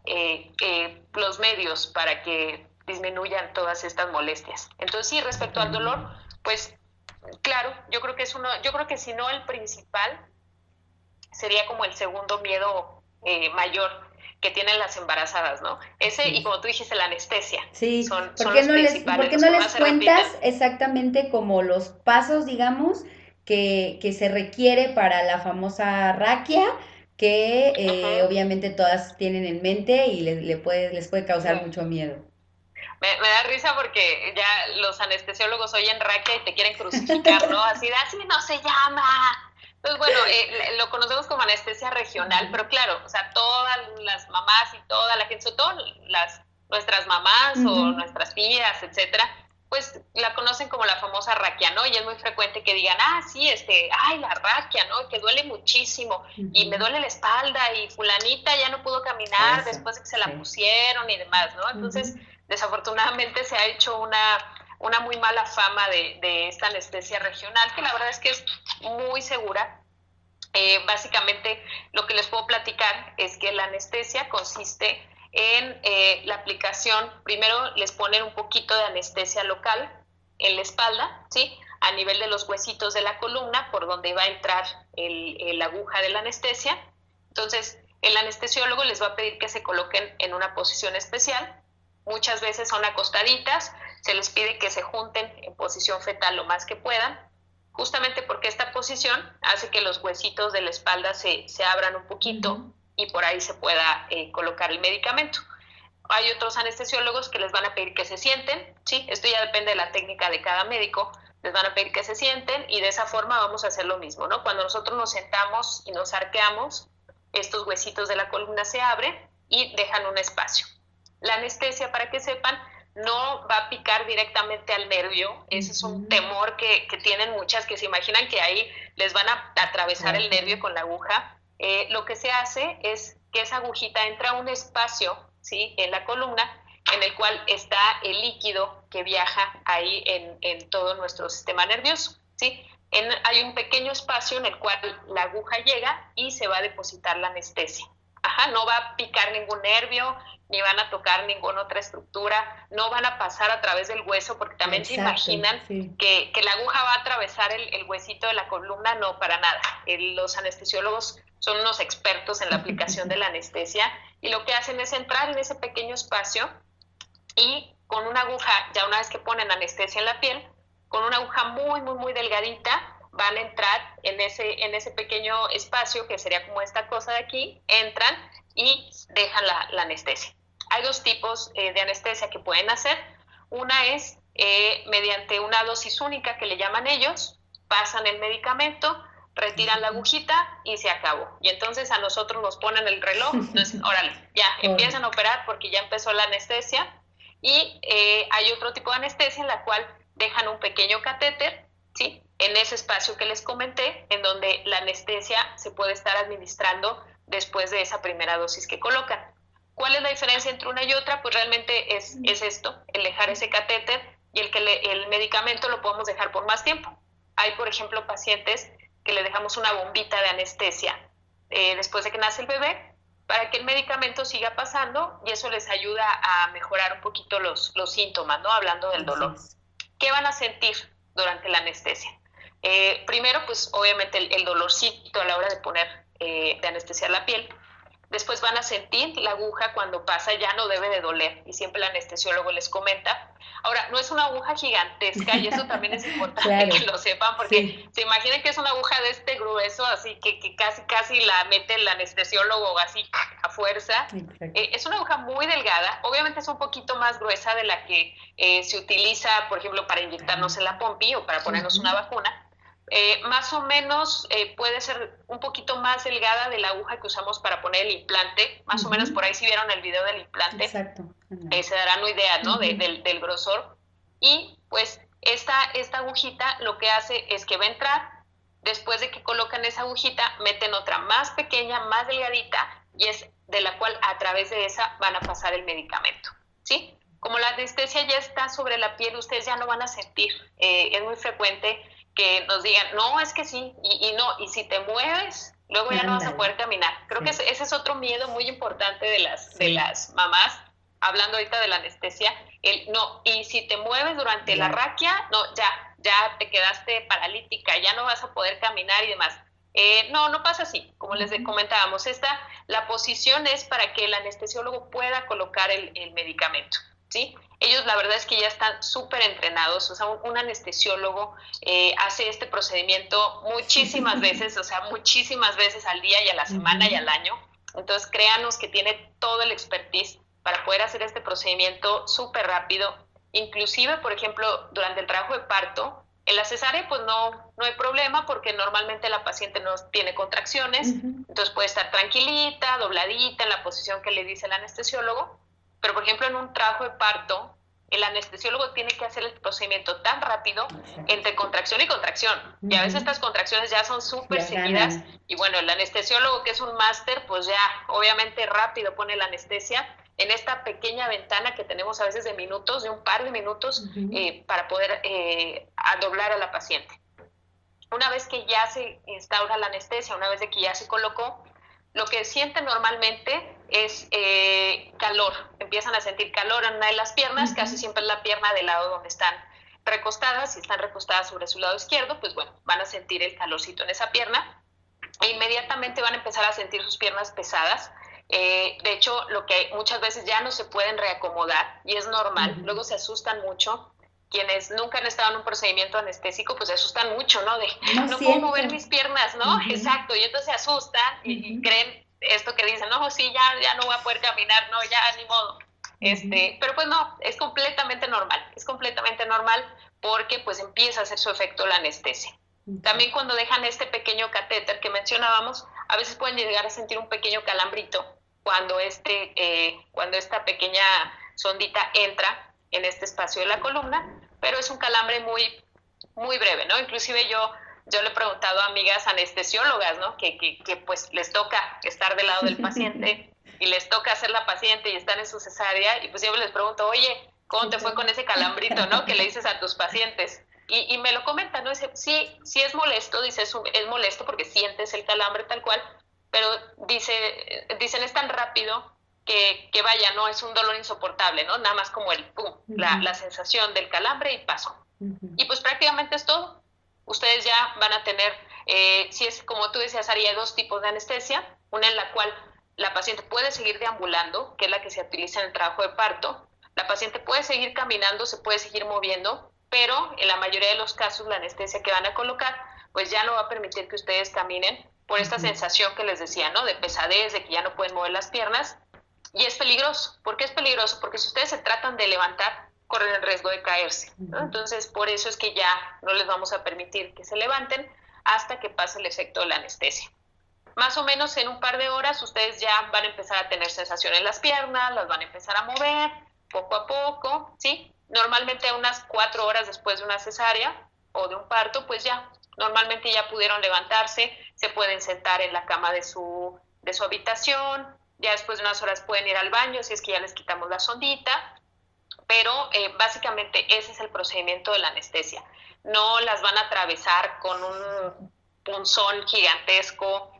los medios para que disminuyan todas estas molestias. Entonces, sí, respecto al dolor, pues claro, yo creo que es uno, yo creo que si no el principal, sería como el segundo miedo eh, mayor que tienen las embarazadas, ¿no? Ese y como tú dijiste, la anestesia. Sí, son, ¿por qué no les, ¿por qué no les cuentas exactamente como los pasos, digamos, que, que, se requiere para la famosa raquia? que eh, obviamente todas tienen en mente y le, le puede, les puede causar mucho miedo. Me, me, da risa porque ya los anestesiólogos oyen raquia y te quieren crucificar, ¿no? Así de así no se llama, pues bueno, eh, lo conocemos como anestesia regional, pero claro, o sea, todas las mamás y toda la gente, sobre todo las, nuestras mamás o nuestras tías, etcétera, pues la conocen como la famosa raquia, ¿no? Y es muy frecuente que digan, ah, sí, este, ay, la raquia, ¿no? Que duele muchísimo y me duele la espalda y fulanita ya no pudo caminar después de que se la pusieron y demás, ¿no? Entonces, desafortunadamente se ha hecho una, una muy mala fama de, de, esta anestesia regional, que la verdad es que es muy segura. Eh, básicamente, lo que les puedo platicar es que la anestesia consiste en eh, la aplicación, primero les ponen un poquito de anestesia local en la espalda, ¿sí? A nivel de los huesitos de la columna, por donde va a entrar la aguja de la anestesia. Entonces, el anestesiólogo les va a pedir que se coloquen en una posición especial. Muchas veces son acostaditas, se les pide que se junten en posición fetal lo más que puedan, justamente porque esta posición hace que los huesitos de la espalda se, se abran un poquito y por ahí se pueda eh, colocar el medicamento. Hay otros anestesiólogos que les van a pedir que se sienten, ¿sí? Esto ya depende de la técnica de cada médico, les van a pedir que se sienten y de esa forma vamos a hacer lo mismo, ¿no? Cuando nosotros nos sentamos y nos arqueamos, estos huesitos de la columna se abren y dejan un espacio. La anestesia, para que sepan, no va a picar directamente al nervio. Ese es un temor que, que, tienen muchas que se imaginan que ahí les van a atravesar el nervio con la aguja. Eh, lo que se hace es que esa agujita entra a un espacio ¿sí? en la columna en el cual está el líquido que viaja ahí en, todo nuestro sistema nervioso. ¿sí? hay un pequeño espacio en el cual la aguja llega y se va a depositar la anestesia. Ajá, no va a picar ningún nervio, ni van a tocar ninguna otra estructura, no van a pasar a través del hueso, porque también se imaginan que, la aguja va a atravesar el, huesito de la columna, no, para nada. los anestesiólogos son unos expertos en la aplicación de la anestesia y lo que hacen es entrar en ese pequeño espacio y con una aguja, ya una vez que ponen anestesia en la piel, con una aguja muy, muy, muy delgadita, van a entrar en ese, en ese pequeño espacio, que sería como esta cosa de aquí, entran y dejan la, anestesia. Hay dos tipos eh, de anestesia que pueden hacer. Una es eh, mediante una dosis única que le llaman ellos, pasan el medicamento, retiran la agujita y se acabó. Y entonces a nosotros nos ponen el reloj, entonces, órale, ya empiezan a operar porque ya empezó la anestesia. Y eh, hay otro tipo de anestesia en la cual dejan un pequeño catéter, ¿sí? En ese espacio que les comenté, en donde la anestesia se puede estar administrando después de esa primera dosis que colocan. ¿Cuál es la diferencia entre una y otra? Pues realmente es, es esto, el dejar ese catéter y el que el medicamento lo podemos dejar por más tiempo. Hay, por ejemplo, pacientes que le dejamos una bombita de anestesia eh, después de que nace el bebé para que el medicamento siga pasando y eso les ayuda a mejorar un poquito los, los síntomas, ¿no? Hablando del dolor. ¿Qué van a sentir durante la anestesia? Eh, primero, pues obviamente el, el, dolorcito a la hora de poner, eh, de anestesiar la piel, Después van a sentir la aguja cuando pasa, ya no debe de doler. Y siempre el anestesiólogo les comenta. Ahora, no es una aguja gigantesca y eso también es importante que lo sepan porque se imaginen que es una aguja de este grueso, así que, que casi casi la mete el anestesiólogo así a fuerza. Eh, es una aguja muy delgada, obviamente es un poquito más gruesa de la que eh, se utiliza, por ejemplo, para inyectarnos en la pompi o para ponernos una vacuna eh, más o menos eh, puede ser un poquito más delgada de la aguja que usamos para poner el implante, más o menos por ahí si vieron el video del implante, eh, se darán una idea ¿no? del, del, grosor. Y pues esta, esta agujita lo que hace es que va a entrar, después de que colocan esa agujita, meten otra más pequeña, más delgadita, y es de la cual a través de esa van a pasar el medicamento. ¿sí? Como la anestesia ya está sobre la piel, ustedes ya no van a sentir. es muy frecuente que nos digan, no, es que sí, y, no, y si te mueves, luego ya no vas a poder caminar. Creo que ese, es otro miedo muy importante de las, de las mamás, hablando ahorita de la anestesia, el no, y si te mueves durante la raquia, no, ya, ya te quedaste paralítica, ya no vas a poder caminar y demás. Eh, no, no pasa así, como les comentábamos, esta, la posición es para que el anestesiólogo pueda colocar el, el medicamento. ¿Sí? Ellos la verdad es que ya están súper entrenados, o sea, un, anestesiólogo eh, hace este procedimiento muchísimas veces, o sea, muchísimas veces al día y a la semana y al año. Entonces, créanos que tiene todo el expertise para poder hacer este procedimiento súper rápido. Inclusive, por ejemplo, durante el trabajo de parto, en la cesárea pues no, no hay problema porque normalmente la paciente no tiene contracciones, entonces puede estar tranquilita, dobladita en la posición que le dice el anestesiólogo, pero, por ejemplo, en un trabajo de parto, el anestesiólogo tiene que hacer el procedimiento tan rápido entre contracción y contracción. Y a veces estas contracciones ya son súper seguidas. Y bueno, el anestesiólogo que es un máster, pues ya obviamente rápido pone la anestesia en esta pequeña ventana que tenemos a veces de minutos, de un par de minutos, eh, para poder eh, doblar a la paciente. Una vez que ya se instaura la anestesia, una vez de que ya se colocó, lo que sienten normalmente es eh, calor, empiezan a sentir calor en una de las piernas, casi siempre es la pierna del lado donde están recostadas, si están recostadas sobre su lado izquierdo, pues bueno, van a sentir el calorcito en esa pierna. E inmediatamente van a empezar a sentir sus piernas pesadas. Eh, de hecho, lo que muchas veces ya no se pueden reacomodar y es normal, luego se asustan mucho. Quienes nunca han estado en un procedimiento anestésico, pues se asustan mucho, ¿no? De no, puedo mover mis piernas, ¿no? Exacto, y entonces se asustan y creen esto que dicen, no, sí, ya, ya no voy a poder caminar, no, ya ni modo. Este, pero pues no, es completamente normal, es completamente normal porque pues empieza a hacer su efecto la anestesia. También cuando dejan este pequeño catéter que mencionábamos, a veces pueden llegar a sentir un pequeño calambrito cuando, este, eh, cuando esta pequeña sondita entra en este espacio de la columna, pero es un calambre muy, muy breve, ¿no? Inclusive yo yo le he preguntado a amigas anestesiólogas, ¿no? Que, que, que, pues les toca estar del lado del paciente y les toca hacer la paciente y están en su cesárea y pues yo les pregunto, oye, ¿cómo te fue con ese calambrito, ¿no? Que le dices a tus pacientes. Y, y me lo comentan, ¿no? Dice, sí, sí es molesto, dice, es, es molesto porque sientes el calambre tal cual, pero dice, dicen, es tan rápido que, que, vaya, no es un dolor insoportable, ¿no? Nada más como el pum, la, la sensación del calambre y paso. Y pues prácticamente es todo ustedes ya van a tener, eh, si es como tú decías, haría dos tipos de anestesia, una en la cual la paciente puede seguir deambulando, que es la que se utiliza en el trabajo de parto, la paciente puede seguir caminando, se puede seguir moviendo, pero en la mayoría de los casos la anestesia que van a colocar, pues ya no va a permitir que ustedes caminen por esta sensación que les decía, ¿no? De pesadez, de que ya no pueden mover las piernas. Y es peligroso. ¿Por qué es peligroso? Porque si ustedes se tratan de levantar, corren el riesgo de caerse. Entonces, por eso es que ya no les vamos a permitir que se levanten hasta que pase el efecto de la anestesia. Más o menos en un par de horas ustedes ya van a empezar a tener sensación en las piernas, las van a empezar a mover poco a poco, ¿sí? Normalmente unas cuatro horas después de una cesárea o de un parto, pues ya, normalmente ya pudieron levantarse, se pueden sentar en la cama de su, de su habitación, ya después de unas horas pueden ir al baño si es que ya les quitamos la sondita pero eh, básicamente ese es el procedimiento de la anestesia. No las van a atravesar con un punzón gigantesco,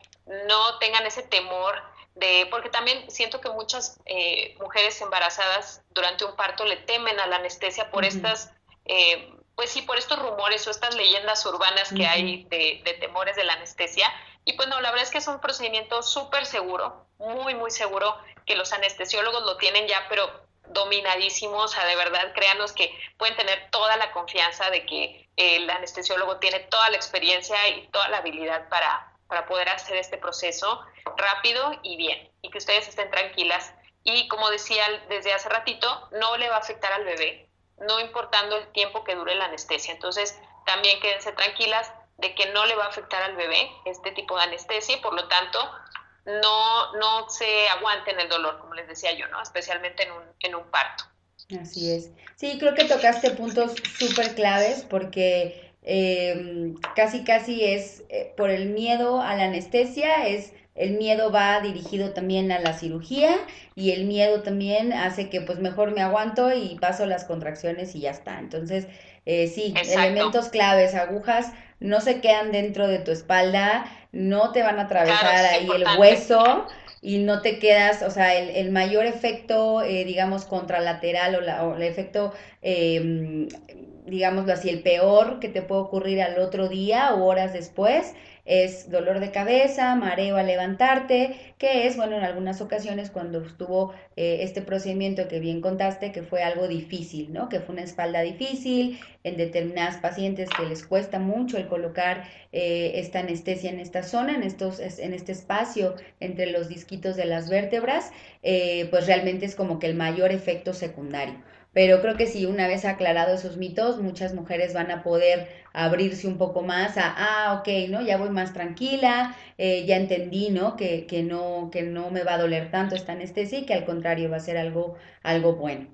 no tengan ese temor de, porque también siento que muchas eh, mujeres embarazadas durante un parto le temen a la anestesia por estas, eh, pues sí, por estos rumores o estas leyendas urbanas que hay de, de, temores de la anestesia. Y pues no, la verdad es que es un procedimiento súper seguro, muy, muy seguro, que los anestesiólogos lo tienen ya, pero dominadísimos, o sea, de verdad, créanos que pueden tener toda la confianza de que el anestesiólogo tiene toda la experiencia y toda la habilidad para, para poder hacer este proceso rápido y bien, y que ustedes estén tranquilas. Y como decía desde hace ratito, no le va a afectar al bebé, no importando el tiempo que dure la anestesia. Entonces, también quédense tranquilas de que no le va a afectar al bebé este tipo de anestesia y por lo tanto no, no se aguanten el dolor, como les decía yo, ¿no? Especialmente en un, en un parto. Así es. Sí, creo que tocaste puntos súper claves porque em, casi, casi es eh, por el miedo a la anestesia, es el miedo va dirigido también a la cirugía y el miedo también hace que pues mejor me aguanto y paso las contracciones y ya está. Entonces, eh, sí, elementos claves, agujas no se quedan dentro de tu espalda, no te van a atravesar ahí el hueso y no te quedas, o sea, el, mayor efecto, eh, digamos, contralateral o, la, o el efecto, eh, digámoslo así, el peor que te puede ocurrir al otro día o horas después es dolor de cabeza, mareo al levantarte, que es, bueno, en algunas ocasiones cuando estuvo eh, este procedimiento que bien contaste, que fue algo difícil, ¿no? Que fue una espalda difícil, en determinadas pacientes que les cuesta mucho el colocar eh, esta anestesia en esta zona, en, estos, en este espacio entre los disquitos de las vértebras, eh, pues realmente es como que el mayor efecto secundario. Pero creo que si una vez aclarado esos mitos, muchas mujeres van a poder abrirse un poco más a, ah, ok, ¿no? Ya voy más tranquila, eh, ya entendí, ¿no? Que, que ¿no? que no me va a doler tanto esta anestesia y que al contrario va a ser algo, algo bueno.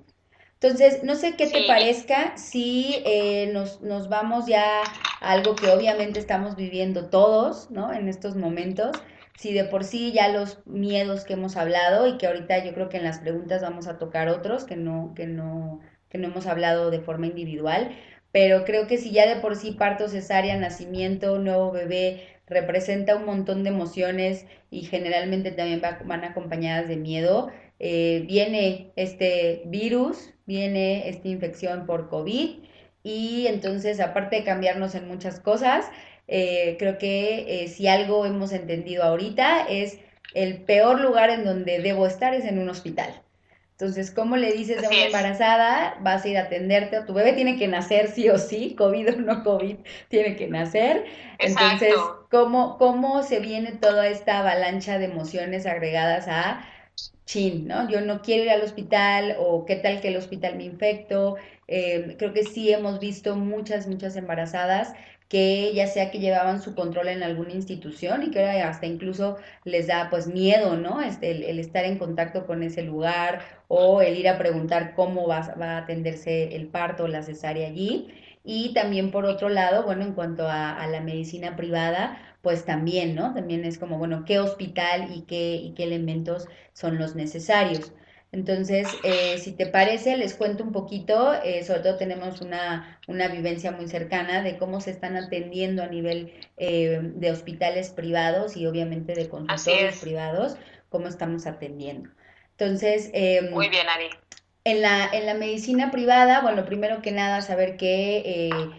Entonces, no sé qué te parezca si eh, nos, nos, vamos ya a algo que obviamente estamos viviendo todos, ¿no? En estos momentos. Si de por sí ya los miedos que hemos hablado y que ahorita yo creo que en las preguntas vamos a tocar otros que no, que no, que no hemos hablado de forma individual, pero creo que si ya de por sí parto cesárea, nacimiento, nuevo bebé, representa un montón de emociones y generalmente también van acompañadas de miedo, eh, viene este virus, viene esta infección por COVID y entonces aparte de cambiarnos en muchas cosas, eh, creo que eh, si algo hemos entendido ahorita es el peor lugar en donde debo estar es en un hospital. Entonces, ¿cómo le dices a una embarazada? Vas a ir a atenderte, tu bebé tiene que nacer sí o sí, COVID o no COVID, tiene que nacer. Entonces, ¿cómo, ¿cómo se viene toda esta avalancha de emociones agregadas a chin, ¿no? Yo no quiero ir al hospital o qué tal que el hospital me infecto. Eh, creo que sí hemos visto muchas, muchas embarazadas que ya sea que llevaban su control en alguna institución y que ahora hasta incluso les da pues miedo, ¿no? Este, el, estar en contacto con ese lugar o el ir a preguntar cómo va, a atenderse el parto o la cesárea allí. Y también por otro lado, bueno, en cuanto a la medicina privada, pues también, ¿no? También es como, bueno, qué hospital y qué, y qué elementos son los necesarios. Entonces, eh, si te parece, les cuento un poquito, eh, sobre todo tenemos una, una, vivencia muy cercana de cómo se están atendiendo a nivel eh, de hospitales privados y obviamente de consultorios privados, cómo estamos atendiendo. Entonces, em, muy bien, Ari. En la, en la medicina privada, bueno, primero que nada, saber que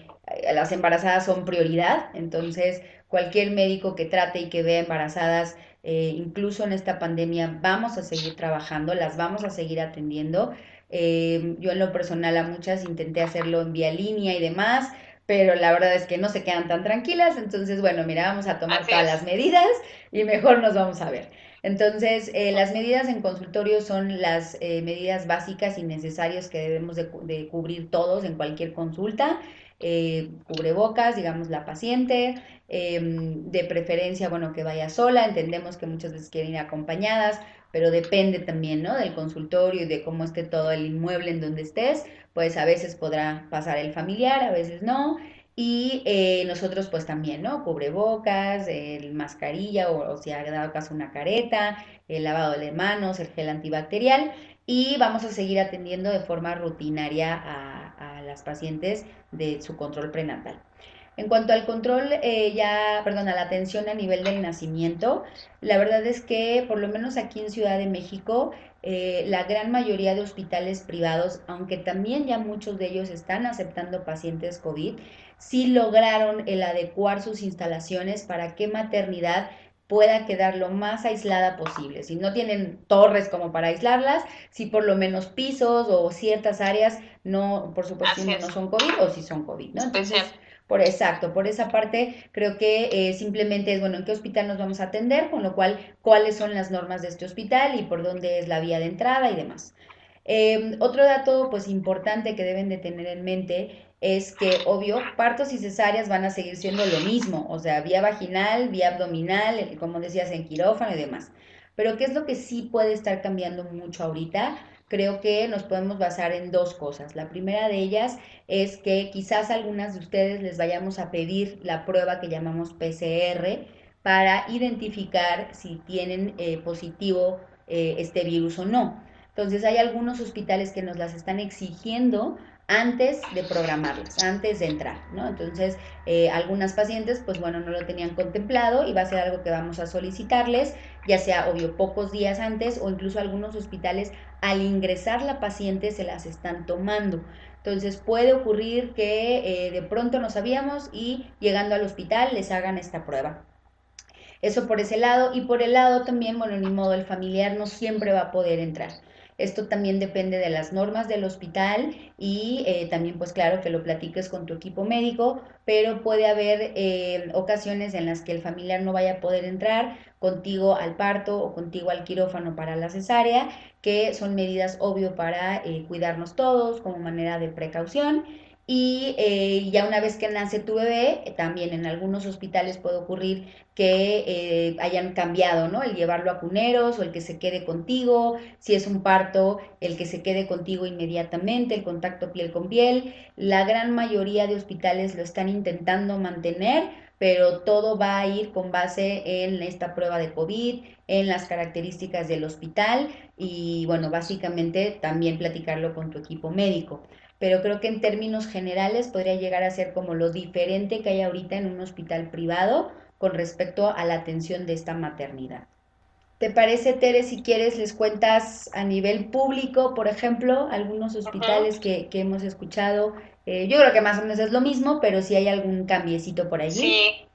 las embarazadas son prioridad, entonces cualquier médico que trate y que vea embarazadas, eh, incluso en esta pandemia, vamos a seguir trabajando, las vamos a seguir atendiendo. Eh, yo en lo personal a muchas intenté hacerlo en vía línea y demás, pero la verdad es que no se quedan tan tranquilas, entonces bueno, mira, vamos a tomar todas las medidas y mejor nos vamos a ver. Entonces, eh, las medidas en consultorio son las medidas básicas y necesarias que debemos de, de, cubrir todos en cualquier consulta. Cubrebocas, digamos, la paciente, Em, de preferencia, bueno, que vaya sola, entendemos que muchas veces quieren ir acompañadas, pero depende también, ¿no? Del consultorio y de cómo esté todo el inmueble en donde estés, pues a veces podrá pasar el familiar, a veces no. Y eh, nosotros pues también, ¿no? Cubrebocas, el mascarilla o, si ha dado caso una careta, el lavado de manos, el gel antibacterial y vamos a seguir atendiendo de forma rutinaria a las pacientes de su control prenatal. En cuanto al control, eh, ya, perdón, a la atención a nivel del nacimiento, la verdad es que por lo menos aquí en Ciudad de México, eh, la gran mayoría de hospitales privados, aunque también ya muchos de ellos están aceptando pacientes COVID, sí lograron el adecuar sus instalaciones para que maternidad pueda quedar lo más aislada posible. Si no tienen torres como para aislarlas, si por lo menos pisos o ciertas áreas no, por supuesto, no son COVID o si son COVID, ¿no? Entonces, por exacto, por esa parte creo que eh, simplemente es, bueno, en qué hospital nos vamos a atender, con lo cual, cuáles son las normas de este hospital y por dónde es la vía de entrada y demás. Em, otro dato, pues, importante que deben de tener en mente es que, obvio, partos y cesáreas van a seguir siendo lo mismo, o sea, vía vaginal, vía abdominal, como decías, en quirófano y demás. Pero, ¿qué es lo que sí puede estar cambiando mucho ahorita? creo que nos podemos basar en dos cosas. La primera de ellas es que quizás algunas de ustedes les vayamos a pedir la prueba que llamamos PCR para identificar si tienen eh, positivo eh, este virus o no. Entonces hay algunos hospitales que nos las están exigiendo antes de programarlas, antes de entrar, ¿no? Entonces, eh, algunas pacientes, pues bueno, no lo tenían contemplado y va a ser algo que vamos a solicitarles, ya sea, obvio, pocos días antes o incluso algunos hospitales al ingresar la paciente se las están tomando. Entonces puede ocurrir que eh, de pronto no sabíamos y llegando al hospital les hagan esta prueba. Eso por ese lado y por el lado también, bueno, ni modo, el familiar no siempre va a poder entrar. Esto también depende de las normas del hospital y eh, también pues claro que lo platiques con tu equipo médico, pero puede haber eh, ocasiones en las que el familiar no vaya a poder entrar contigo al parto o contigo al quirófano para la cesárea, que son medidas obvio para eh, cuidarnos todos como manera de precaución. Y eh, ya una vez que nace tu bebé, también en algunos hospitales puede ocurrir que eh, hayan cambiado, ¿no? El llevarlo a cuneros o el que se quede contigo, si es un parto, el que se quede contigo inmediatamente, el contacto piel con piel. La gran mayoría de hospitales lo están intentando mantener, pero todo va a ir con base en esta prueba de COVID, en las características del hospital y bueno, básicamente también platicarlo con tu equipo médico pero creo que en términos generales podría llegar a ser como lo diferente que hay ahorita en un hospital privado con respecto a la atención de esta maternidad. ¿Te parece, Tere, si quieres, les cuentas a nivel público, por ejemplo, algunos hospitales que, que, hemos escuchado? Eh, yo creo que más o menos es lo mismo, pero si hay algún cambiecito por allí. Sí,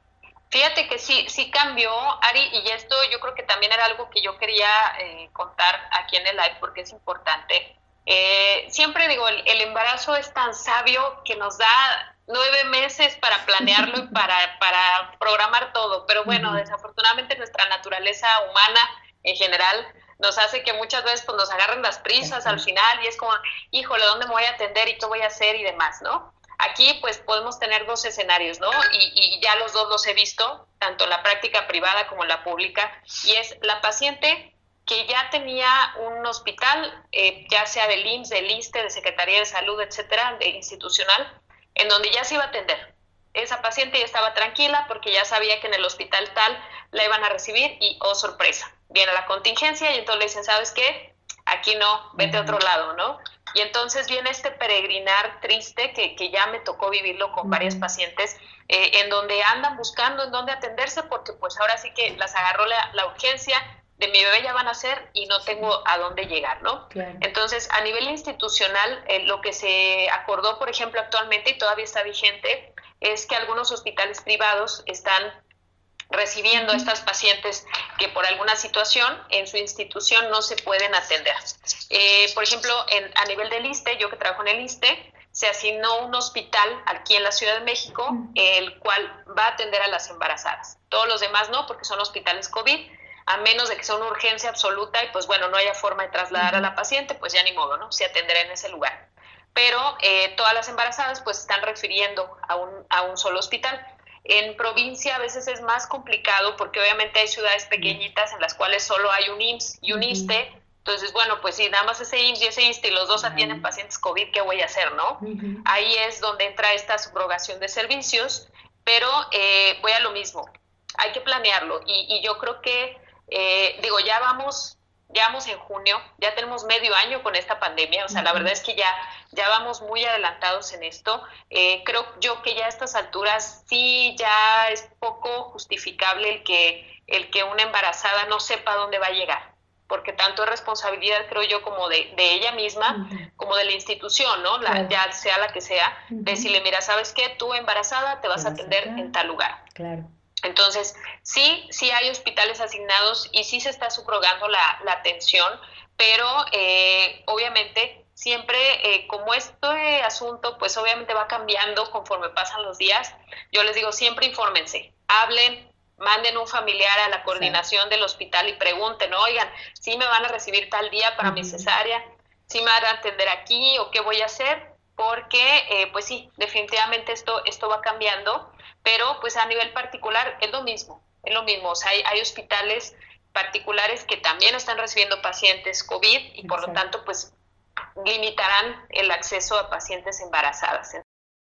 fíjate que sí, sí cambió, Ari, y esto yo creo que también era algo que yo quería eh, contar aquí en el live porque es importante. Eh, siempre digo, el, embarazo es tan sabio que nos da nueve meses para planearlo y para, para programar todo, pero bueno, desafortunadamente nuestra naturaleza humana en general nos hace que muchas veces pues, nos agarren las prisas al final y es como, híjole, ¿dónde me voy a atender y qué voy a hacer y demás, ¿no? Aquí pues podemos tener dos escenarios, ¿no? Y, y ya los dos los he visto, tanto la práctica privada como la pública, y es la paciente que ya tenía un hospital, eh, ya sea del IMSS, del ISTE, de Secretaría de Salud, etcétera, de institucional, en donde ya se iba a atender. Esa paciente ya estaba tranquila porque ya sabía que en el hospital tal la iban a recibir y, oh sorpresa, viene la contingencia y entonces le dicen, ¿sabes qué? Aquí no, vete a otro lado, ¿no? Y entonces viene este peregrinar triste que, que ya me tocó vivirlo con varias pacientes, eh, en donde andan buscando en dónde atenderse porque pues ahora sí que las agarró la, la urgencia, de mi bebé ya van a ser y no tengo a dónde llegar, ¿no? Entonces, a nivel institucional, eh, lo que se acordó, por ejemplo, actualmente y todavía está vigente, es que algunos hospitales privados están recibiendo a estas pacientes que por alguna situación en su institución no se pueden atender. Eh, por ejemplo, en, a nivel del ISTE, yo que trabajo en el ISTE, se asignó un hospital aquí en la Ciudad de México, el cual va a atender a las embarazadas. Todos los demás no, porque son hospitales COVID a menos de que sea una urgencia absoluta y pues bueno, no haya forma de trasladar a la paciente, pues ya ni modo, ¿no? Se atenderá en ese lugar. Pero eh, todas las embarazadas pues están refiriendo a un, a un solo hospital. En provincia a veces es más complicado porque obviamente hay ciudades pequeñitas en las cuales solo hay un IMSS y un ISTE. Entonces, bueno, pues si nada más ese IMSS y ese ISTE y los dos atienden pacientes COVID, ¿qué voy a hacer, no? Ahí es donde entra esta subrogación de servicios, pero eh, voy a lo mismo. Hay que planearlo y, y yo creo que eh, digo, ya vamos, ya vamos en junio, ya tenemos medio año con esta pandemia, o sea, la verdad es que ya, ya vamos muy adelantados en esto. Eh, creo yo que ya a estas alturas sí ya es poco justificable el que, el que una embarazada no sepa dónde va a llegar porque tanto es responsabilidad, creo yo, como de, de ella misma, como de la institución, ¿no? La, Ya sea la que sea, decirle, mira, ¿sabes qué? Tú embarazada te vas a atender en tal lugar. Claro. Entonces, sí, sí hay hospitales asignados y sí se está subrogando la, atención, pero eh, obviamente siempre eh, como este asunto pues obviamente va cambiando conforme pasan los días, yo les digo siempre infórmense, hablen, manden un familiar a la coordinación del hospital y pregunten, oigan, si me van a recibir tal día para mi cesárea, si me van a atender aquí o qué voy a hacer, porque eh, pues sí, definitivamente esto, esto va cambiando pero pues a nivel particular es lo mismo, es lo mismo, o sea, hay, hospitales particulares que también están recibiendo pacientes COVID y por lo tanto pues limitarán el acceso a pacientes embarazadas.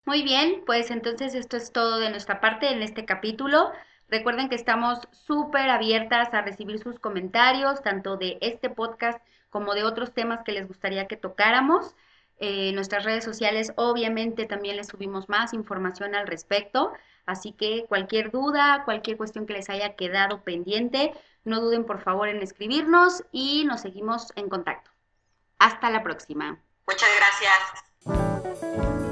Muy bien, pues entonces esto es todo de nuestra parte en este capítulo. Recuerden que estamos súper abiertas a recibir sus comentarios, tanto de este podcast como de otros temas que les gustaría que tocáramos. En nuestras redes sociales obviamente también les subimos más información al respecto. Así que cualquier duda, cualquier cuestión que les haya quedado pendiente, no duden por favor en escribirnos y nos seguimos en contacto. Hasta la próxima. Muchas gracias.